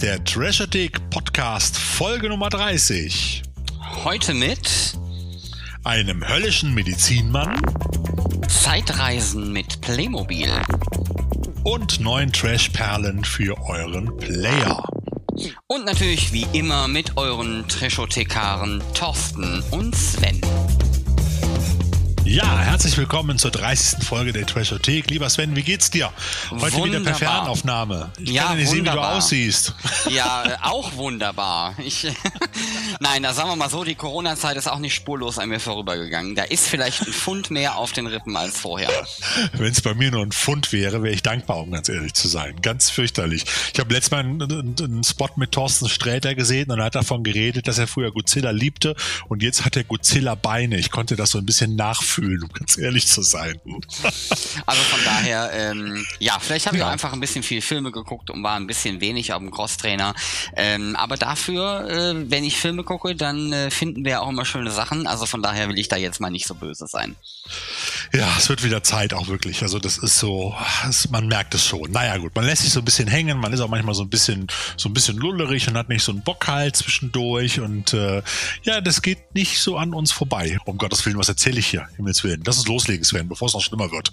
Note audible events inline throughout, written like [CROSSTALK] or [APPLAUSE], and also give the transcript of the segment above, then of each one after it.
ist der Treasure Podcast Folge Nummer 30. Heute mit einem höllischen Medizinmann, Zeitreisen mit Playmobil und neuen Trash-Perlen für euren Player. Und natürlich wie immer mit euren Treschothekaren Thorsten und Sven. Ja, herzlich willkommen zur 30. Folge der Trashothek. Lieber Sven, wie geht's dir? Heute wunderbar. wieder per Fernaufnahme. Ich ja, kann ja nicht sehen, wie du aussiehst. Ja, [LAUGHS] auch wunderbar. Ich, [LAUGHS] Nein, da sagen wir mal so, die Corona-Zeit ist auch nicht spurlos an mir vorübergegangen. Da ist vielleicht ein Pfund mehr auf den Rippen als vorher. Wenn es bei mir nur ein Pfund wäre, wäre ich dankbar, um ganz ehrlich zu sein. Ganz fürchterlich. Ich habe letztes Mal einen, einen, Spot mit Thorsten Sträter gesehen und er hat davon geredet, dass er früher Godzilla liebte und jetzt hat er Godzilla Beine. Ich konnte das so ein bisschen nachfühlen fühlen, um ganz ehrlich zu sein. Also von daher, ähm, ja, vielleicht habe ich ja. auch einfach ein bisschen viel Filme geguckt und war ein bisschen wenig auf dem Crosstrainer. Ähm, aber dafür, äh, wenn ich Filme gucke, dann äh, finden wir auch immer schöne Sachen. Also von daher will ich da jetzt mal nicht so böse sein. Ja, es wird wieder Zeit auch wirklich. Also das ist so, das, man merkt es schon. Naja gut, man lässt sich so ein bisschen hängen, man ist auch manchmal so ein bisschen, so ein bisschen lullerig und hat nicht so einen Bock halt zwischendurch und äh, ja, das geht nicht so an uns vorbei. Um Gottes Willen, was erzähle ich hier? Himmels Willen. Lass uns loslegen, Sven, bevor es noch schlimmer wird.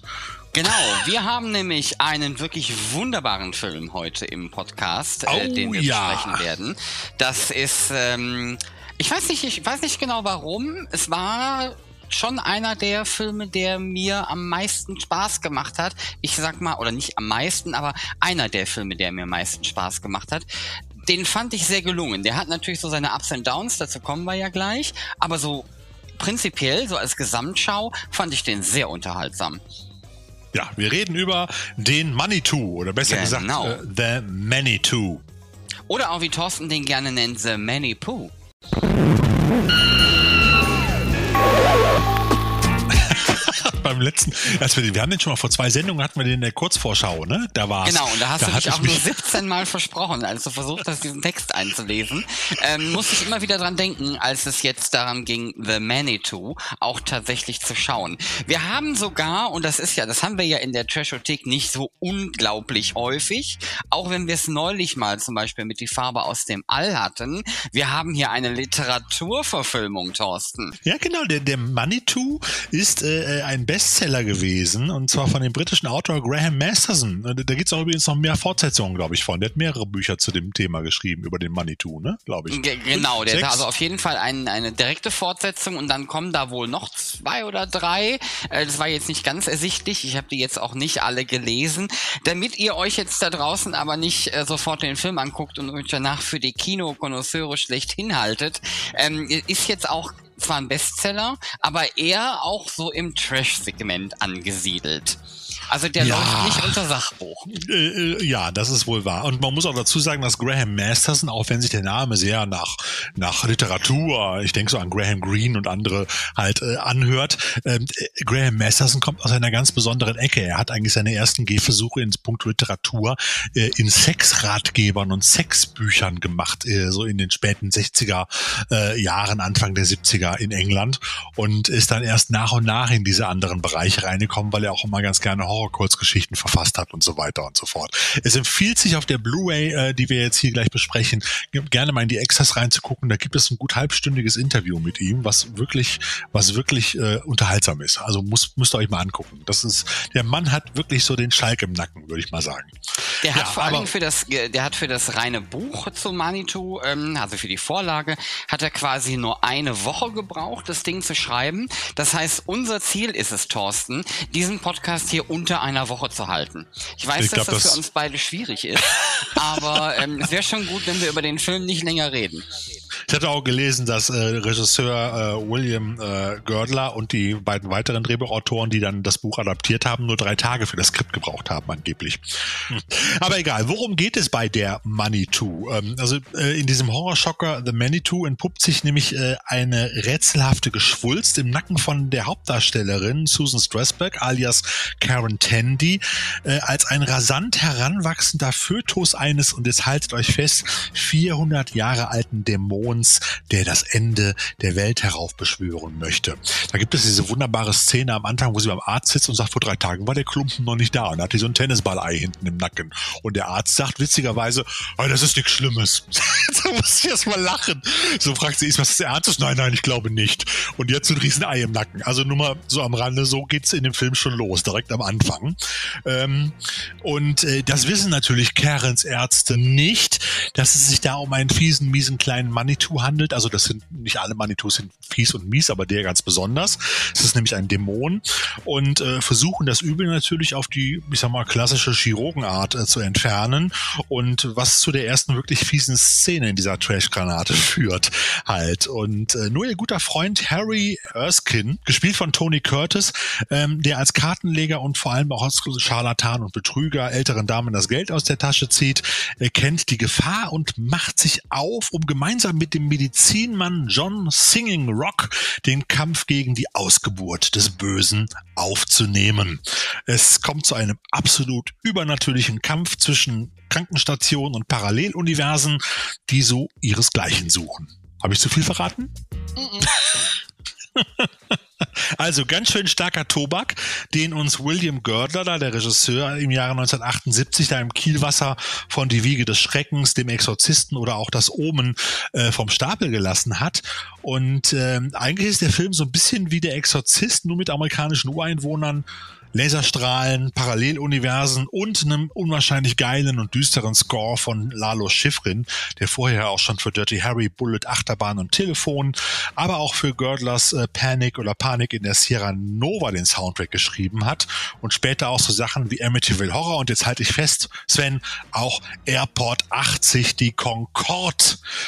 Genau, wir haben nämlich einen wirklich wunderbaren Film heute im Podcast, äh, oh, äh, den wir ja. besprechen werden. Das ist, ähm, ich weiß nicht, ich weiß nicht genau warum. Es war schon einer der Filme, der mir am meisten Spaß gemacht hat. Ich sag mal, oder nicht am meisten, aber einer der Filme, der mir am meisten Spaß gemacht hat. Den fand ich sehr gelungen. Der hat natürlich so seine Ups und Downs, dazu kommen wir ja gleich. Aber so prinzipiell, so als Gesamtschau, fand ich den sehr unterhaltsam. Ja, wir reden über den Manitou oder besser genau. gesagt uh, The Manitou. Oder auch wie Thorsten den gerne nennt, The Manitou beim letzten, als wir, wir haben den schon mal vor zwei Sendungen hatten wir den in der Kurzvorschau, ne? Da war Genau, und da hast da du dich auch nur 17 Mal versprochen, als du versucht hast, diesen Text einzulesen. Ähm, musste ich immer wieder dran denken, als es jetzt daran ging, The Manitou auch tatsächlich zu schauen. Wir haben sogar, und das ist ja, das haben wir ja in der Trashothek nicht so unglaublich häufig, auch wenn wir es neulich mal zum Beispiel mit die Farbe aus dem All hatten, wir haben hier eine Literaturverfilmung, Thorsten. Ja, genau, der, der Manitou ist äh, ein Best Bestseller gewesen und zwar von dem britischen Autor Graham Masterson. Da gibt es auch übrigens noch mehr Fortsetzungen, glaube ich, von. Der hat mehrere Bücher zu dem Thema geschrieben, über den Manitou, ne? Glaube ich. G genau, der hat also auf jeden Fall ein, eine direkte Fortsetzung und dann kommen da wohl noch zwei oder drei. Äh, das war jetzt nicht ganz ersichtlich. Ich habe die jetzt auch nicht alle gelesen. Damit ihr euch jetzt da draußen aber nicht äh, sofort den Film anguckt und euch danach für die Kinokonnoisseure schlecht hinhaltet, ähm, ist jetzt auch zwar ein Bestseller, aber eher auch so im Trash-Segment angesiedelt. Also der ja. läuft nicht unter Sachbuch. Äh, äh, ja, das ist wohl wahr. Und man muss auch dazu sagen, dass Graham Masterson, auch wenn sich der Name sehr nach, nach Literatur, ich denke so an Graham Greene und andere halt äh, anhört, ähm, äh, Graham Masterson kommt aus einer ganz besonderen Ecke. Er hat eigentlich seine ersten Gehversuche ins Punkt Literatur äh, in Sexratgebern und Sexbüchern gemacht, äh, so in den späten 60er äh, Jahren, Anfang der 70er in England und ist dann erst nach und nach in diese anderen Bereiche reingekommen, weil er auch immer ganz gerne Horror-Kurzgeschichten verfasst hat und so weiter und so fort. Es empfiehlt sich auf der Blu-ray, äh, die wir jetzt hier gleich besprechen, gerne mal in die Extras reinzugucken. Da gibt es ein gut halbstündiges Interview mit ihm, was wirklich, was wirklich äh, unterhaltsam ist. Also muss, müsst ihr euch mal angucken. Das ist, der Mann hat wirklich so den Schalk im Nacken, würde ich mal sagen. Der hat ja, vor allem für das, der hat für das reine Buch zu Manitou, ähm, also für die Vorlage, hat er quasi nur eine Woche gebraucht, das Ding zu schreiben. Das heißt, unser Ziel ist es, Thorsten, diesen Podcast hier unter einer Woche zu halten. Ich weiß, ich dass glaub, das, das für uns beide schwierig ist, aber ähm, es wäre schon gut, wenn wir über den Film nicht länger reden. Ich hatte auch gelesen, dass äh, Regisseur äh, William äh, Girdler und die beiden weiteren Drehbuchautoren, die dann das Buch adaptiert haben, nur drei Tage für das Skript gebraucht haben, angeblich. Hm. Aber egal, worum geht es bei der Manitou? Ähm, also äh, in diesem Horrorschocker The Manitou entpuppt sich nämlich äh, eine rätselhafte Geschwulst im Nacken von der Hauptdarstellerin Susan Strasberg alias Karen Tandy äh, als ein rasant heranwachsender Fötus eines, und jetzt haltet euch fest, 400 Jahre alten Dämonen Grauens, der das Ende der Welt heraufbeschwören möchte. Da gibt es diese wunderbare Szene am Anfang, wo sie beim Arzt sitzt und sagt, vor drei Tagen war der Klumpen noch nicht da und hat die so ein Tennisball-Ei hinten im Nacken. Und der Arzt sagt witzigerweise, oh, das ist nichts Schlimmes. [LAUGHS] da muss ich erst mal lachen. So fragt sie, ist was Arzt? Nein, nein, ich glaube nicht. Und jetzt ein riesen Ei im Nacken. Also nur mal so am Rande, so geht's in dem Film schon los, direkt am Anfang. Ähm, und äh, das wissen natürlich Karens Ärzte nicht, dass es sich da um einen fiesen, miesen kleinen Manitou handelt. Also das sind nicht alle Manitus sind fies und mies, aber der ganz besonders. Es ist nämlich ein Dämon und äh, versuchen das Übel natürlich auf die, ich sag mal, klassische Chirurgenart äh, zu entfernen und was zu der ersten wirklich fiesen Szene in dieser Trash-Granate [LAUGHS] führt halt. Und äh, nur ihr guter Freund Harry Erskine, gespielt von Tony Curtis, ähm, der als Kartenleger und vor allem auch als Scharlatan und Betrüger älteren Damen das Geld aus der Tasche zieht, erkennt die Gefahr und macht sich auf, um gemeinsam mit dem Medizinmann John Singing Rock den Kampf gegen die Ausgeburt des Bösen aufzunehmen. Es kommt zu einem absolut übernatürlichen Kampf zwischen Krankenstationen und Paralleluniversen, die so ihresgleichen suchen. Habe ich zu viel verraten? [LAUGHS] Also ganz schön starker Tobak, den uns William Girdler, der Regisseur, im Jahre 1978 da im Kielwasser von Die Wiege des Schreckens, dem Exorzisten oder auch das Omen äh, vom Stapel gelassen hat. Und äh, eigentlich ist der Film so ein bisschen wie der Exorzist, nur mit amerikanischen Ureinwohnern Laserstrahlen, Paralleluniversen und einem unwahrscheinlich geilen und düsteren Score von Lalo Schifrin, der vorher auch schon für Dirty Harry, Bullet, Achterbahn und Telefon, aber auch für Girdlers äh, Panic oder Panik in der Sierra Nova den Soundtrack geschrieben hat und später auch so Sachen wie Amityville Horror und jetzt halte ich fest, Sven, auch Airport 80, die Concorde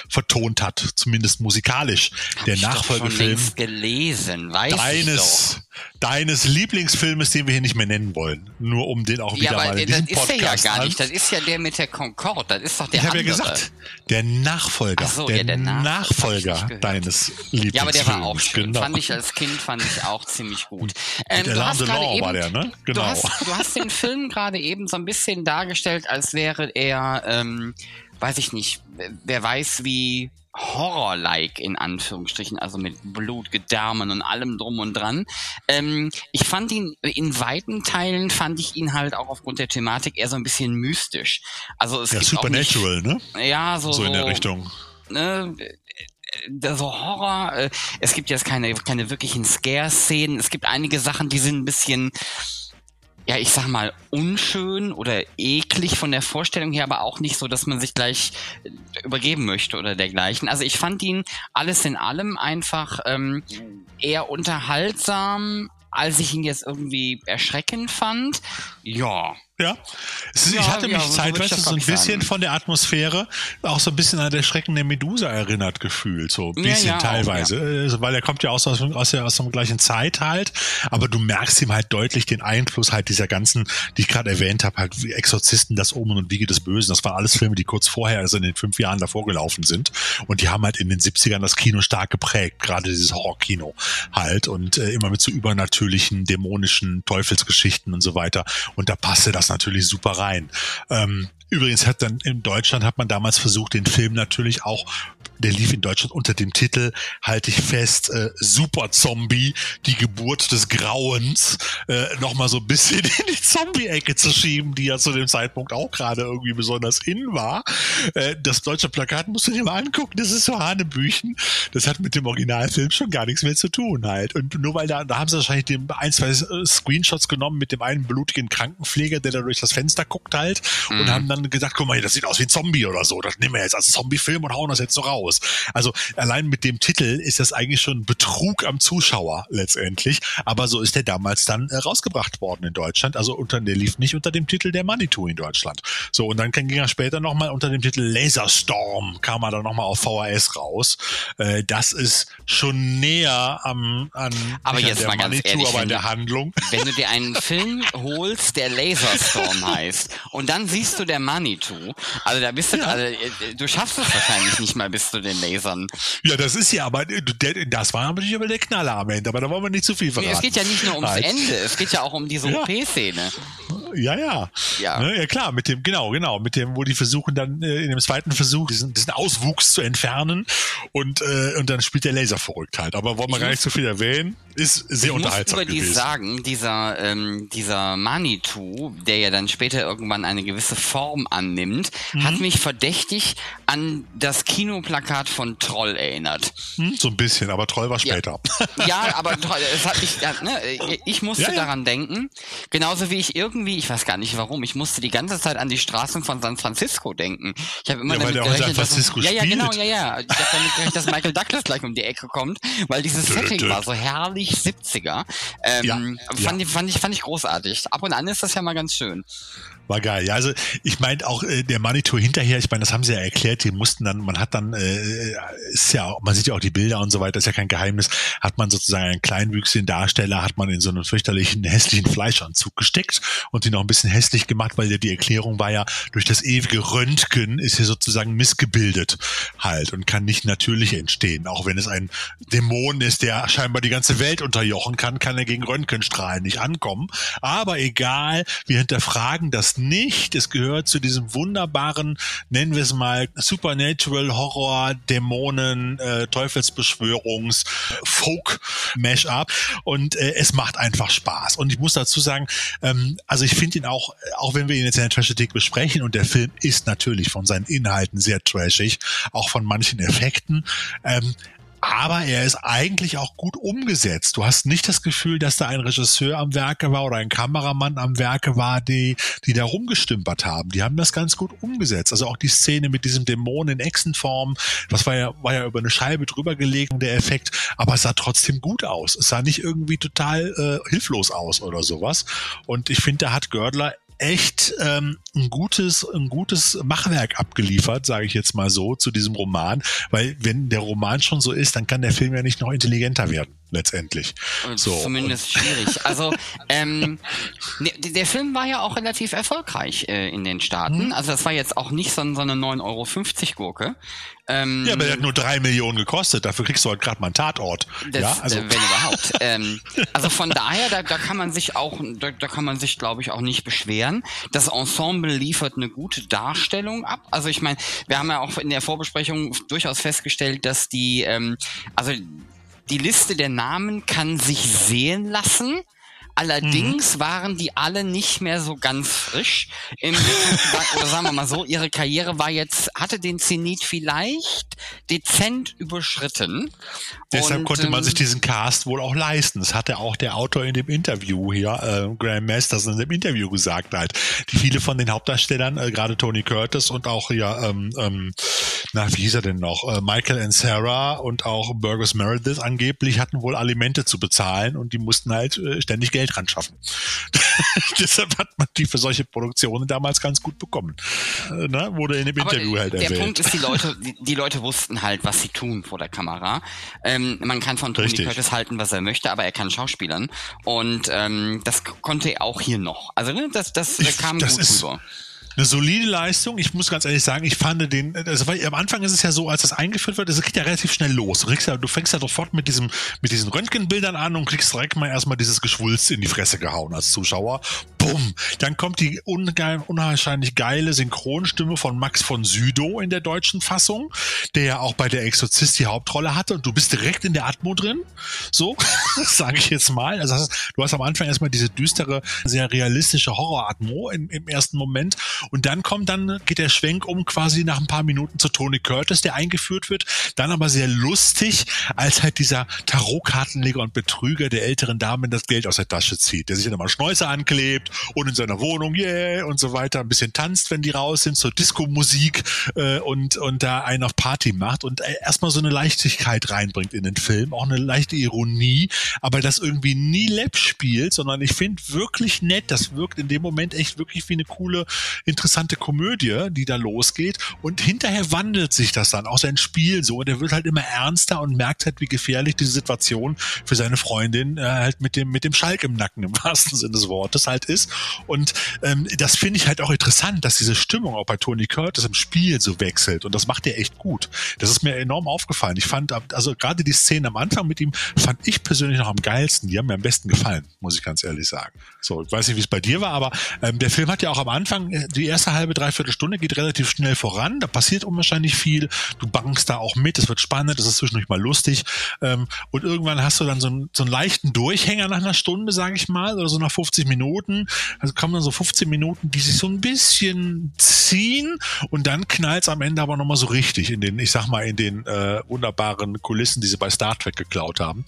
vertont hat, zumindest musikalisch. Hab der ich Nachfolgefilm. Gelesen, weiß deines. Deines Lieblingsfilmes, den wir hier nicht mehr nennen wollen. Nur um den auch wieder Ja, mal aber in das diesem ist der Podcast ja gar nicht. Das ist ja der mit der Concorde. Das ist doch der Ich habe ja gesagt, der Nachfolger, Ach so, der, ja, der Nachfolger, Nachfolger deines Lieblingsfilms. Ja, aber der war auch schön. Genau. Fand ich als Kind fand ich auch ziemlich gut. Ähm, du hast gerade Delon eben, war der, ne? du, Genau. hast, du hast den Film gerade eben so ein bisschen dargestellt, als wäre er, ähm, weiß ich nicht, wer weiß wie Horror-like in Anführungsstrichen, also mit Blut, Gedärmen und allem drum und dran. Ähm, ich fand ihn in weiten Teilen fand ich ihn halt auch aufgrund der Thematik eher so ein bisschen mystisch. Also es ja, gibt auch nicht, Supernatural, ne? ja so So in der Richtung. ne, äh, so Horror, äh, es gibt jetzt keine, keine wirklichen Scare-Szenen, es gibt einige Sachen, die sind ein bisschen, ja, ich sag mal, unschön oder eklig von der Vorstellung her, aber auch nicht so, dass man sich gleich äh, übergeben möchte oder dergleichen. Also ich fand ihn alles in allem einfach ähm, eher unterhaltsam, als ich ihn jetzt irgendwie erschreckend fand. Ja, Ja. Ist, Ja, ich hatte ja, mich so ich zeitweise so ein bisschen sagen. von der Atmosphäre auch so ein bisschen an der Schrecken der Medusa erinnert gefühlt, so ein Ja, bisschen ja, auch, teilweise, Äh, weil er kommt ja aus, aus, aus, aus der gleichen Zeit halt, aber du merkst ihm halt deutlich den Einfluss halt dieser ganzen, die ich gerade erwähnt habe, halt wie Exorzisten, das Omen und Wiege des Bösen, das waren alles Filme, die kurz vorher, also in den fünf Jahren davor gelaufen sind. Und die haben halt in den 70ern das Kino stark geprägt, gerade dieses Horrorkino halt. Und äh, immer mit so übernatürlichen, dämonischen Teufelsgeschichten und so weiter. Und da passte das natürlich super rein. Ähm, übrigens hat dann in Deutschland hat man damals versucht, den Film natürlich auch, der lief in Deutschland unter dem Titel, halte ich fest, äh, Super Zombie, die Geburt des Grauens, äh, nochmal so ein bisschen [LAUGHS] in die Zombie-Ecke zu schieben, die ja zu dem Zeitpunkt auch gerade irgendwie besonders in war. Äh, das deutsche Plakat musst du dir mal angucken, das ist so Hanebüchen. Das hat mit dem Originalfilm schon gar nichts mehr zu tun halt. Und nur weil da, da haben sie wahrscheinlich dem ein, zwei Screenshots genommen mit dem einen blutigen Krankenpfleger, der da durch das Fenster guckt halt und Mhm. haben dann gesagt, guck mal, das sieht aus wie ein Zombie oder so. Das nehmen wir jetzt als Zombie-Film und hauen das jetzt so raus. Also allein mit dem Titel ist das eigentlich schon Betrug am Zuschauer letztendlich. Aber so ist der damals dann äh, rausgebracht worden in Deutschland. Also unter, der lief nicht unter dem Titel der Manitou in Deutschland. So, und dann ging er später nochmal unter dem Titel Laserstorm, kam er dann nochmal auf VHS raus. Äh, das ist schon näher am, an, Aber nicht an jetzt der mal ganz Manitou, ehrlich, aber an der Handlung. wenn du dir einen Film holst, der Laserstorm [LAUGHS] heißt, und dann siehst du der Manitou, also da bist du, Ja. also, äh, du schaffst es wahrscheinlich nicht mal bis zu den Lasern. Ja, das ist ja, aber äh, das war natürlich aber der Knaller am Ende, aber da wollen wir nicht zu viel Nee, verraten. es geht ja nicht nur ums Halt. Ende, es geht ja auch um diese Ja. OP-Szene. Ja, ja. Ja. Ne, ja, klar, mit dem, genau, genau, mit dem, wo die versuchen dann äh, in dem zweiten Versuch diesen, diesen Auswuchs zu entfernen und, äh, und dann spielt der Laser verrückt halt. Aber wollen wir gar nicht so viel erwähnen, ist sehr ich unterhaltsam. Ich muss überdies sagen, dieser, ähm, dieser Manitou, der ja dann später irgendwann eine gewisse Form annimmt, mhm. hat mich verdächtig an das Kinoplakat von Troll erinnert. Hm, so ein bisschen, aber Troll war später. Ja, ja aber es hat mich, ne, ich [LAUGHS] musste ja, ja. daran denken, genauso wie ich irgendwie, ich weiß gar nicht warum, ich musste die ganze Zeit an die Straßen von San Francisco denken. Ich habe immer ja, damit gerechnet, dass, ja, ja, genau, ja, ja. Ich habe damit gerechnet, dass Michael Douglas gleich um die Ecke kommt, weil dieses Setting war so herrlich 70er. Ähm, ja, fand, ja. Ich, fand, ich, fand ich großartig. Ab und an ist das ja mal ganz schön. War geil. Ja, also ich meine auch äh, der Manitou hinterher, ich meine, das haben sie ja erklärt, die mussten dann, man hat dann, äh, ist ja, man sieht ja auch die Bilder und so weiter, ist ja kein Geheimnis, hat man sozusagen einen kleinwüchsigen Darsteller, hat man in so einen fürchterlichen, [LAUGHS] hässlichen Fleischanzug gesteckt und ihn noch ein bisschen hässlich gemacht, weil ja die Erklärung war ja, durch das ewige Röntgen ist hier sozusagen missgebildet halt und kann nicht natürlich entstehen. Auch wenn es ein Dämon ist, der scheinbar die ganze Welt unterjochen kann, kann er gegen Röntgenstrahlen nicht ankommen. Aber egal, wir hinterfragen das nicht. Es gehört zu diesem wunderbaren, nennen wir es mal, Supernatural Horror, Dämonen, äh, Teufelsbeschwörungs, Folk Mashup und äh, es macht einfach Spaß. Und ich muss dazu sagen, ähm, also ich finde ihn auch, auch wenn wir ihn jetzt in der Trashetik besprechen und der Film ist natürlich von seinen Inhalten sehr trashig, auch von manchen Effekten. Ähm, aber er ist eigentlich auch gut umgesetzt. Du hast nicht das Gefühl, dass da ein Regisseur am Werke war oder ein Kameramann am Werke war, die, die da rumgestümpert haben. Die haben das ganz gut umgesetzt. Also auch die Szene mit diesem Dämon in Echsenform, das war ja, war ja über eine Scheibe drüber gelegt, der Effekt, aber es sah trotzdem gut aus. Es sah nicht irgendwie total äh, hilflos aus oder sowas. Und ich finde, da hat Gördler echt ähm, ein gutes, ein gutes Machwerk abgeliefert, sage ich jetzt mal so, zu diesem Roman, weil wenn der Roman schon so ist, dann kann der Film ja nicht noch intelligenter werden letztendlich. So. Zumindest schwierig. [LAUGHS] Also ähm, ne, der Film war ja auch relativ erfolgreich äh, in den Staaten. Hm. Also das war jetzt auch nicht so, so eine 9,50 Euro Gurke. Ähm, ja, aber der hat nur drei Millionen gekostet. Dafür kriegst du halt gerade mal einen Tatort. Das, ja, also. Äh, wenn überhaupt. ähm, also von daher, da, da kann man sich auch, da, da kann man sich, glaube ich, auch nicht beschweren. Das Ensemble liefert eine gute Darstellung ab. Also ich meine, wir haben ja auch in der Vorbesprechung durchaus festgestellt, dass die, ähm, also die Liste der Namen kann sich sehen lassen. Allerdings mhm. waren die alle nicht mehr so ganz frisch. Im, oder sagen wir mal so, ihre Karriere war jetzt, hatte den Zenit vielleicht dezent überschritten. Deshalb und, konnte man sich ähm, diesen Cast wohl auch leisten. Das hatte auch der Autor in dem Interview hier, äh, Graham Masters in dem Interview gesagt halt. Die viele von den Hauptdarstellern, äh, gerade Tony Curtis und auch ja, ähm, ähm, na, wie hieß er denn noch? Äh, Michael and Sarah und auch Burgess Meredith angeblich hatten wohl Alimente zu bezahlen und die mussten halt äh, ständig Geld ran schaffen. [LAUGHS] Deshalb hat man die für solche Produktionen damals ganz gut bekommen. Äh, ne? Wurde in dem Aber Interview halt der erwähnt. Der Punkt ist, die Leute, die, die, Leute wussten halt, was sie tun vor der Kamera. Ähm, man kann von Tony Richtig. Curtis halten, was er möchte, aber er kann Schauspielern. Und ähm, das konnte er auch hier noch. Also ne, das, das, das kam das gut ist, rüber eine solide Leistung. Ich muss ganz ehrlich sagen, ich fand den, also weil am Anfang ist es ja so, als das eingeführt wird, es geht ja relativ schnell los. Du, fängst ja sofort mit diesem, mit diesen Röntgenbildern an und kriegst direkt mal erstmal dieses Geschwulst in die Fresse gehauen als Zuschauer. Bumm. Dann kommt die ungeil, unwahrscheinlich geile Synchronstimme von Max von Südow in der deutschen Fassung, der ja auch bei der Exorzist die Hauptrolle hatte und du bist direkt in der Atmo drin. So, [LAUGHS] sage ich jetzt mal. Also du hast am Anfang erstmal diese düstere, sehr realistische Horror-Atmo im, im ersten Moment und dann kommt dann, geht der Schwenk um quasi nach ein paar Minuten zu Tony Curtis, der eingeführt wird. Dann aber sehr lustig, als halt dieser Tarotkartenleger und Betrüger der älteren Dame das Geld aus der Tasche zieht, der sich dann mal Schnäuze anklebt und in seiner Wohnung, yeah, und so weiter, ein bisschen tanzt, wenn die raus sind, zur Disco-Musik äh, und, und da einen auf Party macht und äh, erstmal so eine Leichtigkeit reinbringt in den Film, auch eine leichte Ironie, aber das irgendwie nie Lab spielt, sondern ich finde wirklich nett, das wirkt in dem Moment echt wirklich wie eine coole interessante Komödie, die da losgeht. Und hinterher wandelt sich das dann, auch sein Spiel so. Und er wird halt immer ernster und merkt halt, wie gefährlich diese Situation für seine Freundin äh, halt mit dem, mit dem Schalk im Nacken im wahrsten Sinne des Wortes halt ist. Ist. Und ähm, das finde ich halt auch interessant, dass diese Stimmung auch bei Tony Curtis im Spiel so wechselt. Und das macht er echt gut. Das ist mir enorm aufgefallen. Ich fand, also gerade die Szene am Anfang mit ihm fand ich persönlich noch am geilsten. Die haben mir am besten gefallen, muss ich ganz ehrlich sagen. So, ich weiß nicht, wie es bei dir war, aber ähm, der Film hat ja auch am Anfang, äh, die erste halbe, dreiviertel Stunde geht relativ schnell voran. Da passiert unwahrscheinlich viel. Du bangst da auch mit. Es wird spannend. Es ist zwischendurch mal lustig. Ähm, und irgendwann hast du dann so einen, so einen leichten Durchhänger nach einer Stunde, sage ich mal, oder so nach 50 Minuten. Also kommen dann so 15 Minuten, die sich so ein bisschen ziehen und dann knallt es am Ende aber nochmal so richtig in den, ich sag mal, in den äh, wunderbaren Kulissen, die sie bei Star Trek geklaut haben.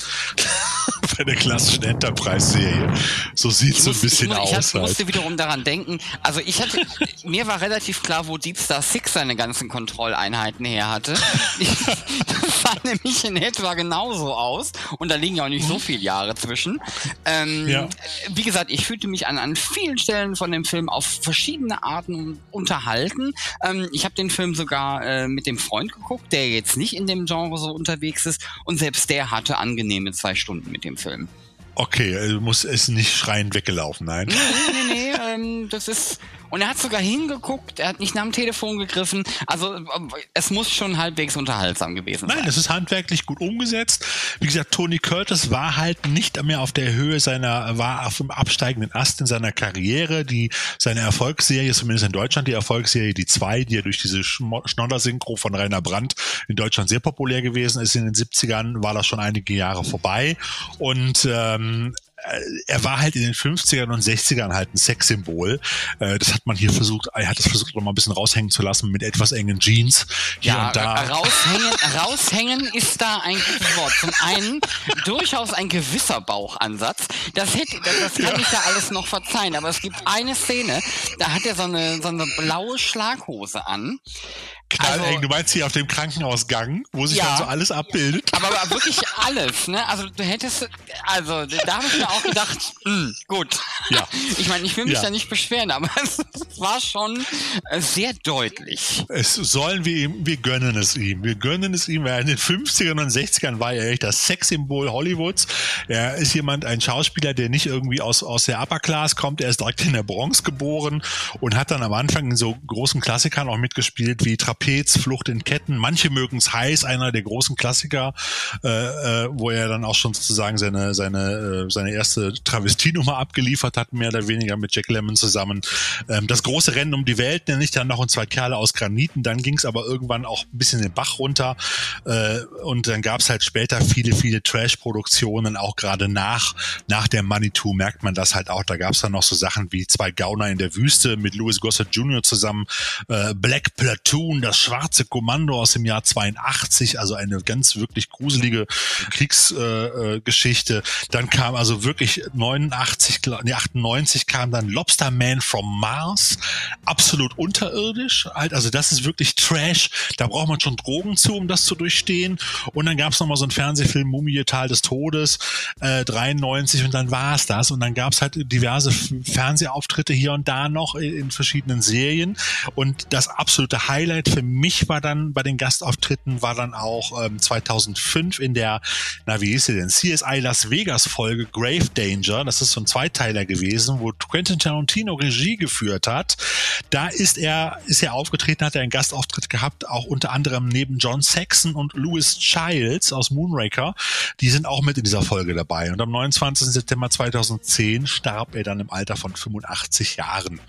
[LAUGHS] bei der klassischen Enterprise-Serie. So sieht es so ein bisschen ich, aus. Ich, halt. musste wiederum daran denken, also ich hatte, [LAUGHS] mir war relativ klar, wo Deep Star Six seine ganzen Kontrolleinheiten her hatte. das [LAUGHS] sah nämlich in etwa genauso aus und da liegen ja auch nicht so viele Jahre zwischen. Ähm, ja. Wie gesagt, ich fühlte mich an, an vielen Stellen von dem Film auf verschiedene Arten unterhalten. Ähm, ich habe den Film sogar äh, mit dem Freund geguckt, der jetzt nicht in dem Genre so unterwegs ist und selbst der hatte angenehme zwei Stunden mit dem Film. Okay, also muss es nicht schreiend weggelaufen, nein. Nee, nee, nee, ähm, das ist und er hat sogar hingeguckt, er hat nicht nach dem Telefon gegriffen. Also es muss schon halbwegs unterhaltsam gewesen sein. Nein, es ist handwerklich gut umgesetzt. Wie gesagt, Tony Curtis war halt nicht mehr auf der Höhe seiner, war auf dem absteigenden Ast in seiner Karriere. Die, seine Erfolgsserie, zumindest in Deutschland, die Erfolgsserie, die zwei, die ja durch diese Schnodder-Synchro von Rainer Brandt in Deutschland sehr populär gewesen ist in den 70ern, war das schon einige Jahre vorbei. Und ähm, er war halt in den 50ern und 60ern halt ein Sexsymbol. Äh, das hat man hier versucht, er hat es versucht, noch mal ein bisschen raushängen zu lassen mit etwas engen Jeans. Hier ja, und da. Raushängen, raushängen ist da ein gutes Wort. Zum einen durchaus ein gewisser Bauchansatz. Das, hätte, das, das kann ja. ich ja alles noch verzeihen. Aber es gibt eine Szene, da hat er so eine, so eine blaue Schlaghose an knalleng. Also, du meinst hier auf dem Krankenhausgang, wo sich ja, dann so alles abbildet? Aber, aber wirklich alles, ne? Also du hättest, also da habe ich mir auch gedacht, mh, [LAUGHS] hm, gut. Ja. Ich meine, ich will mich ja. da nicht beschweren, aber [LAUGHS] es war schon äh, sehr deutlich. Es sollen wir ihm, wir gönnen es ihm. Wir gönnen es ihm, weil in den 50ern und 60ern war er echt das Sexsymbol Hollywoods. Er ist jemand, ein Schauspieler, der nicht irgendwie aus, aus der Upper Class kommt. Er ist direkt in der Bronx geboren und hat dann am Anfang in so großen Klassikern auch mitgespielt wie Trap Trapez, Flucht in Ketten. Manche mögen es heiß, einer der großen Klassiker, äh, äh, wo er dann auch schon sozusagen seine, seine, äh, seine erste Travestienummer abgeliefert hat, mehr oder weniger mit Jack Lemmon zusammen. Ähm, das große Rennen um die Welt nenne ich dann noch und zwei Kerle aus Graniten. Dann ging es aber irgendwann auch ein bisschen den Bach runter. Äh, und dann gab es halt später viele, viele Trash-Produktionen, auch gerade nach, nach der Manitou merkt man das halt auch. Da gab es dann noch so Sachen wie zwei Gauner in der Wüste mit Louis Gossett Jr. zusammen, äh, Black Platoon, das schwarze Kommando aus dem Jahr 82, also eine ganz wirklich gruselige Kriegsgeschichte. Äh, dann kam also wirklich 89, nee, 98 kam dann Lobster Man from Mars, absolut unterirdisch. Halt, also das ist wirklich Trash. Da braucht man schon Drogen zu, um das zu durchstehen. Und dann gab es nochmal so einen Fernsehfilm Mumie Tal des Todes, äh, 93 und dann war es das. Und dann gab es halt diverse Fernsehauftritte hier und da noch in verschiedenen Serien. Und das absolute Highlight für mich war dann bei den Gastauftritten war dann auch ähm, 2005 in der, na wie hieß sie denn, CSI Las Vegas Folge Grave Danger. Das ist so ein Zweiteiler gewesen, wo Quentin Tarantino Regie geführt hat. Da ist er, ist er aufgetreten, hat er einen Gastauftritt gehabt, auch unter anderem neben John Saxon und Louis Childs aus Moonraker. Die sind auch mit in dieser Folge dabei. Und am 29. September 2010 starb er dann im Alter von 85 Jahren.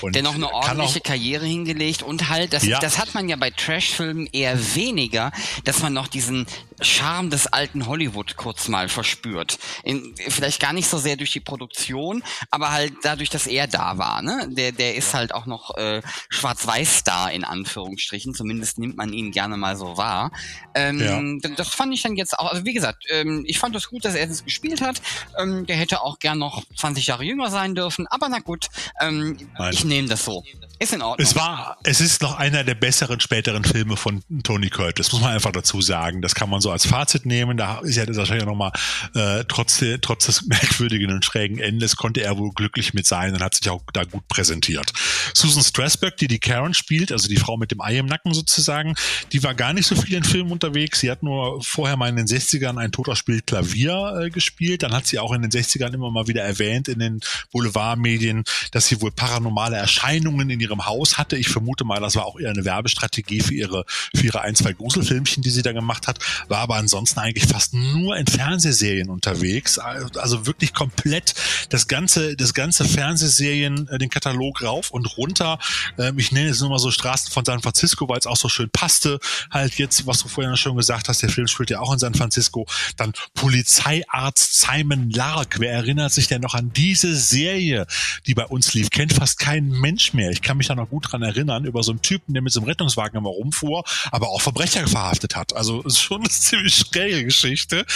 Und Dennoch eine ordentliche Karriere hingelegt und halt, das, ja. das hat man ja bei Trashfilmen eher weniger, dass man noch diesen Charme des alten Hollywood kurz mal verspürt. In, vielleicht gar nicht so sehr durch die Produktion, aber halt dadurch, dass er da war. Ne? Der, der ist halt auch noch äh, Schwarz-Weiß-Star in Anführungsstrichen. Zumindest nimmt man ihn gerne mal so wahr. Ähm, ja. Das fand ich dann jetzt auch, also wie gesagt, ähm, ich fand es das gut, dass er das gespielt hat. Ähm, der hätte auch gern noch 20 Jahre jünger sein dürfen, aber na gut, ähm, ich nehme das so. Ist in Ordnung. Es war, es ist noch einer der besseren späteren Filme von Tony Curtis, muss man einfach dazu sagen. Das kann man so als Fazit nehmen. Da ist ja das wahrscheinlich nochmal, äh, trotz, trotz des merkwürdigen und schrägen Endes konnte er wohl glücklich mit sein und hat sich auch da gut präsentiert. Susan Strasberg, die die Karen spielt, also die Frau mit dem Ei im Nacken sozusagen, die war gar nicht so viel in Filmen unterwegs. Sie hat nur vorher mal in den 60ern ein Toter spielt Klavier äh, gespielt. Dann hat sie auch in den 60ern immer mal wieder erwähnt in den Boulevardmedien, dass sie wohl paranormale Erscheinungen in ihrem Haus hatte. Ich vermute mal, das war auch eher eine Werbestrategie für ihre, für ihre ein, zwei Gruselfilmchen, die sie da gemacht hat, war aber ansonsten eigentlich fast nur in Fernsehserien unterwegs. Also wirklich komplett das ganze, das ganze Fernsehserien, äh, den Katalog rauf und runter. Ähm, ich nenne es nur mal so Straßen von San Francisco, weil es auch so schön passte. Halt jetzt, was du vorhin schon gesagt hast, der Film spielt ja auch in San Francisco. Dann Polizeiarzt Simon Lark. Wer erinnert sich denn noch an diese Serie, die bei uns lief? Kennt fast kein Mensch mehr. Ich kann mich da noch gut dran erinnern, über so einen Typen, der mit so einem Rettungswagen immer rumfuhr, aber auch Verbrecher verhaftet hat. Also schon eine [LAUGHS] ziemlich schräge Geschichte.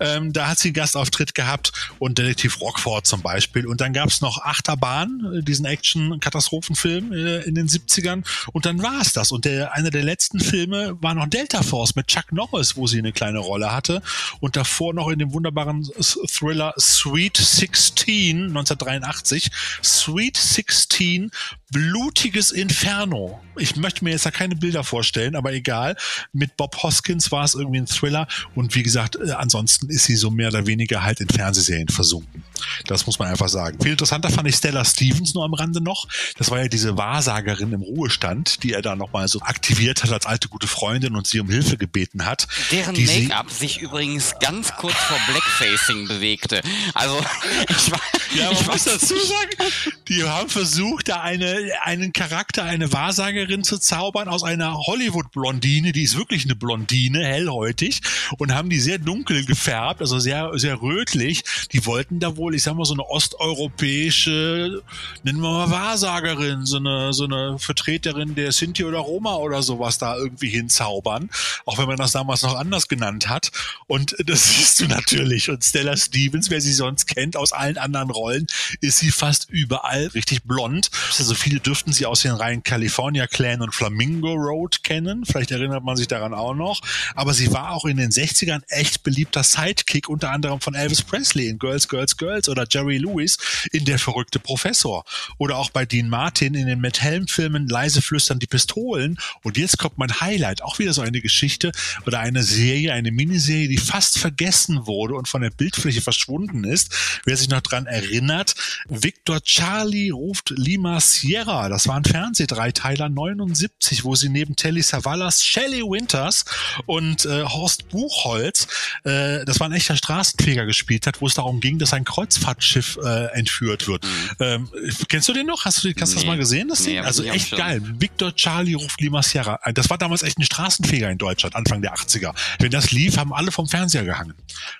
Ähm, da hat sie einen Gastauftritt gehabt und Detektiv Rockford zum Beispiel. Und dann gab es noch Achterbahn, diesen Action-Katastrophenfilm äh, in den 70ern. Und dann war es das. Und der, einer der letzten Filme war noch Delta Force mit Chuck Norris, wo sie eine kleine Rolle hatte. Und davor noch in dem wunderbaren Thriller Sweet 16 1983. Sweet 16 blutiges Inferno. Ich möchte mir jetzt da keine Bilder vorstellen, aber egal. Mit Bob Hoskins war es irgendwie ein Thriller und wie gesagt, äh, ansonsten ist sie so mehr oder weniger halt in Fernsehserien versunken. Das muss man einfach sagen. Viel interessanter fand ich Stella Stevens nur am Rande noch. Das war ja diese Wahrsagerin im Ruhestand, die er da nochmal so aktiviert hat als alte gute Freundin und sie um Hilfe gebeten hat. Deren Make-up sich übrigens ganz kurz vor Blackfacing bewegte. Also [LAUGHS] ich war. Ja, man ich muss dazu sagen, die haben versucht, da eine, einen Charakter, eine Wahrsagerin zu zaubern aus einer Hollywood-Blondine, die ist wirklich eine Blondine, hellhäutig, und haben die sehr dunkel gefärbt, also sehr, sehr rötlich. Die wollten da wohl, ich sag mal, so eine osteuropäische, nennen wir mal Wahrsagerin, so eine, so eine Vertreterin der Sinti oder Roma oder sowas da irgendwie hinzaubern. Auch wenn man das damals noch anders genannt hat. Und das [LAUGHS] siehst du natürlich. Und Stella Stevens, wer sie sonst kennt aus allen anderen Rollen, ist sie fast überall richtig blond. Also viele dürften sie aus den Reihen California Clan und Flamingo Road kennen. Vielleicht erinnert man sich daran auch noch. Aber sie war auch in den 60ern echt beliebter Sidekick, unter anderem von Elvis Presley in Girls, Girls, Girls oder Jerry Lewis in Der verrückte Professor. Oder auch bei Dean Martin in den Matt Helm-Filmen Leise flüstern die Pistolen. Und jetzt kommt mein Highlight, auch wieder so eine Geschichte oder eine Serie, eine Miniserie, die fast vergessen wurde und von der Bildfläche verschwunden ist. Wer sich noch dran erinnert, Victor Charlie ruft Lima Sierra. Das war ein Fernsehdreiteiler 79, wo sie neben Telly Savalas, Shelley Winters und äh, Horst Buchholz, äh, das war ein echter Straßenfeger gespielt hat, wo es darum ging, dass ein Kreuzfahrtschiff äh, entführt wird. Mhm. Ähm, kennst du den noch? Hast du, hast nee. das mal gesehen? Das nee, also echt geil. Victor Charlie ruft Lima Sierra. Das war damals echt ein Straßenfeger in Deutschland, Anfang der 80er. Wenn das lief, haben alle vom Fernseher gehangen.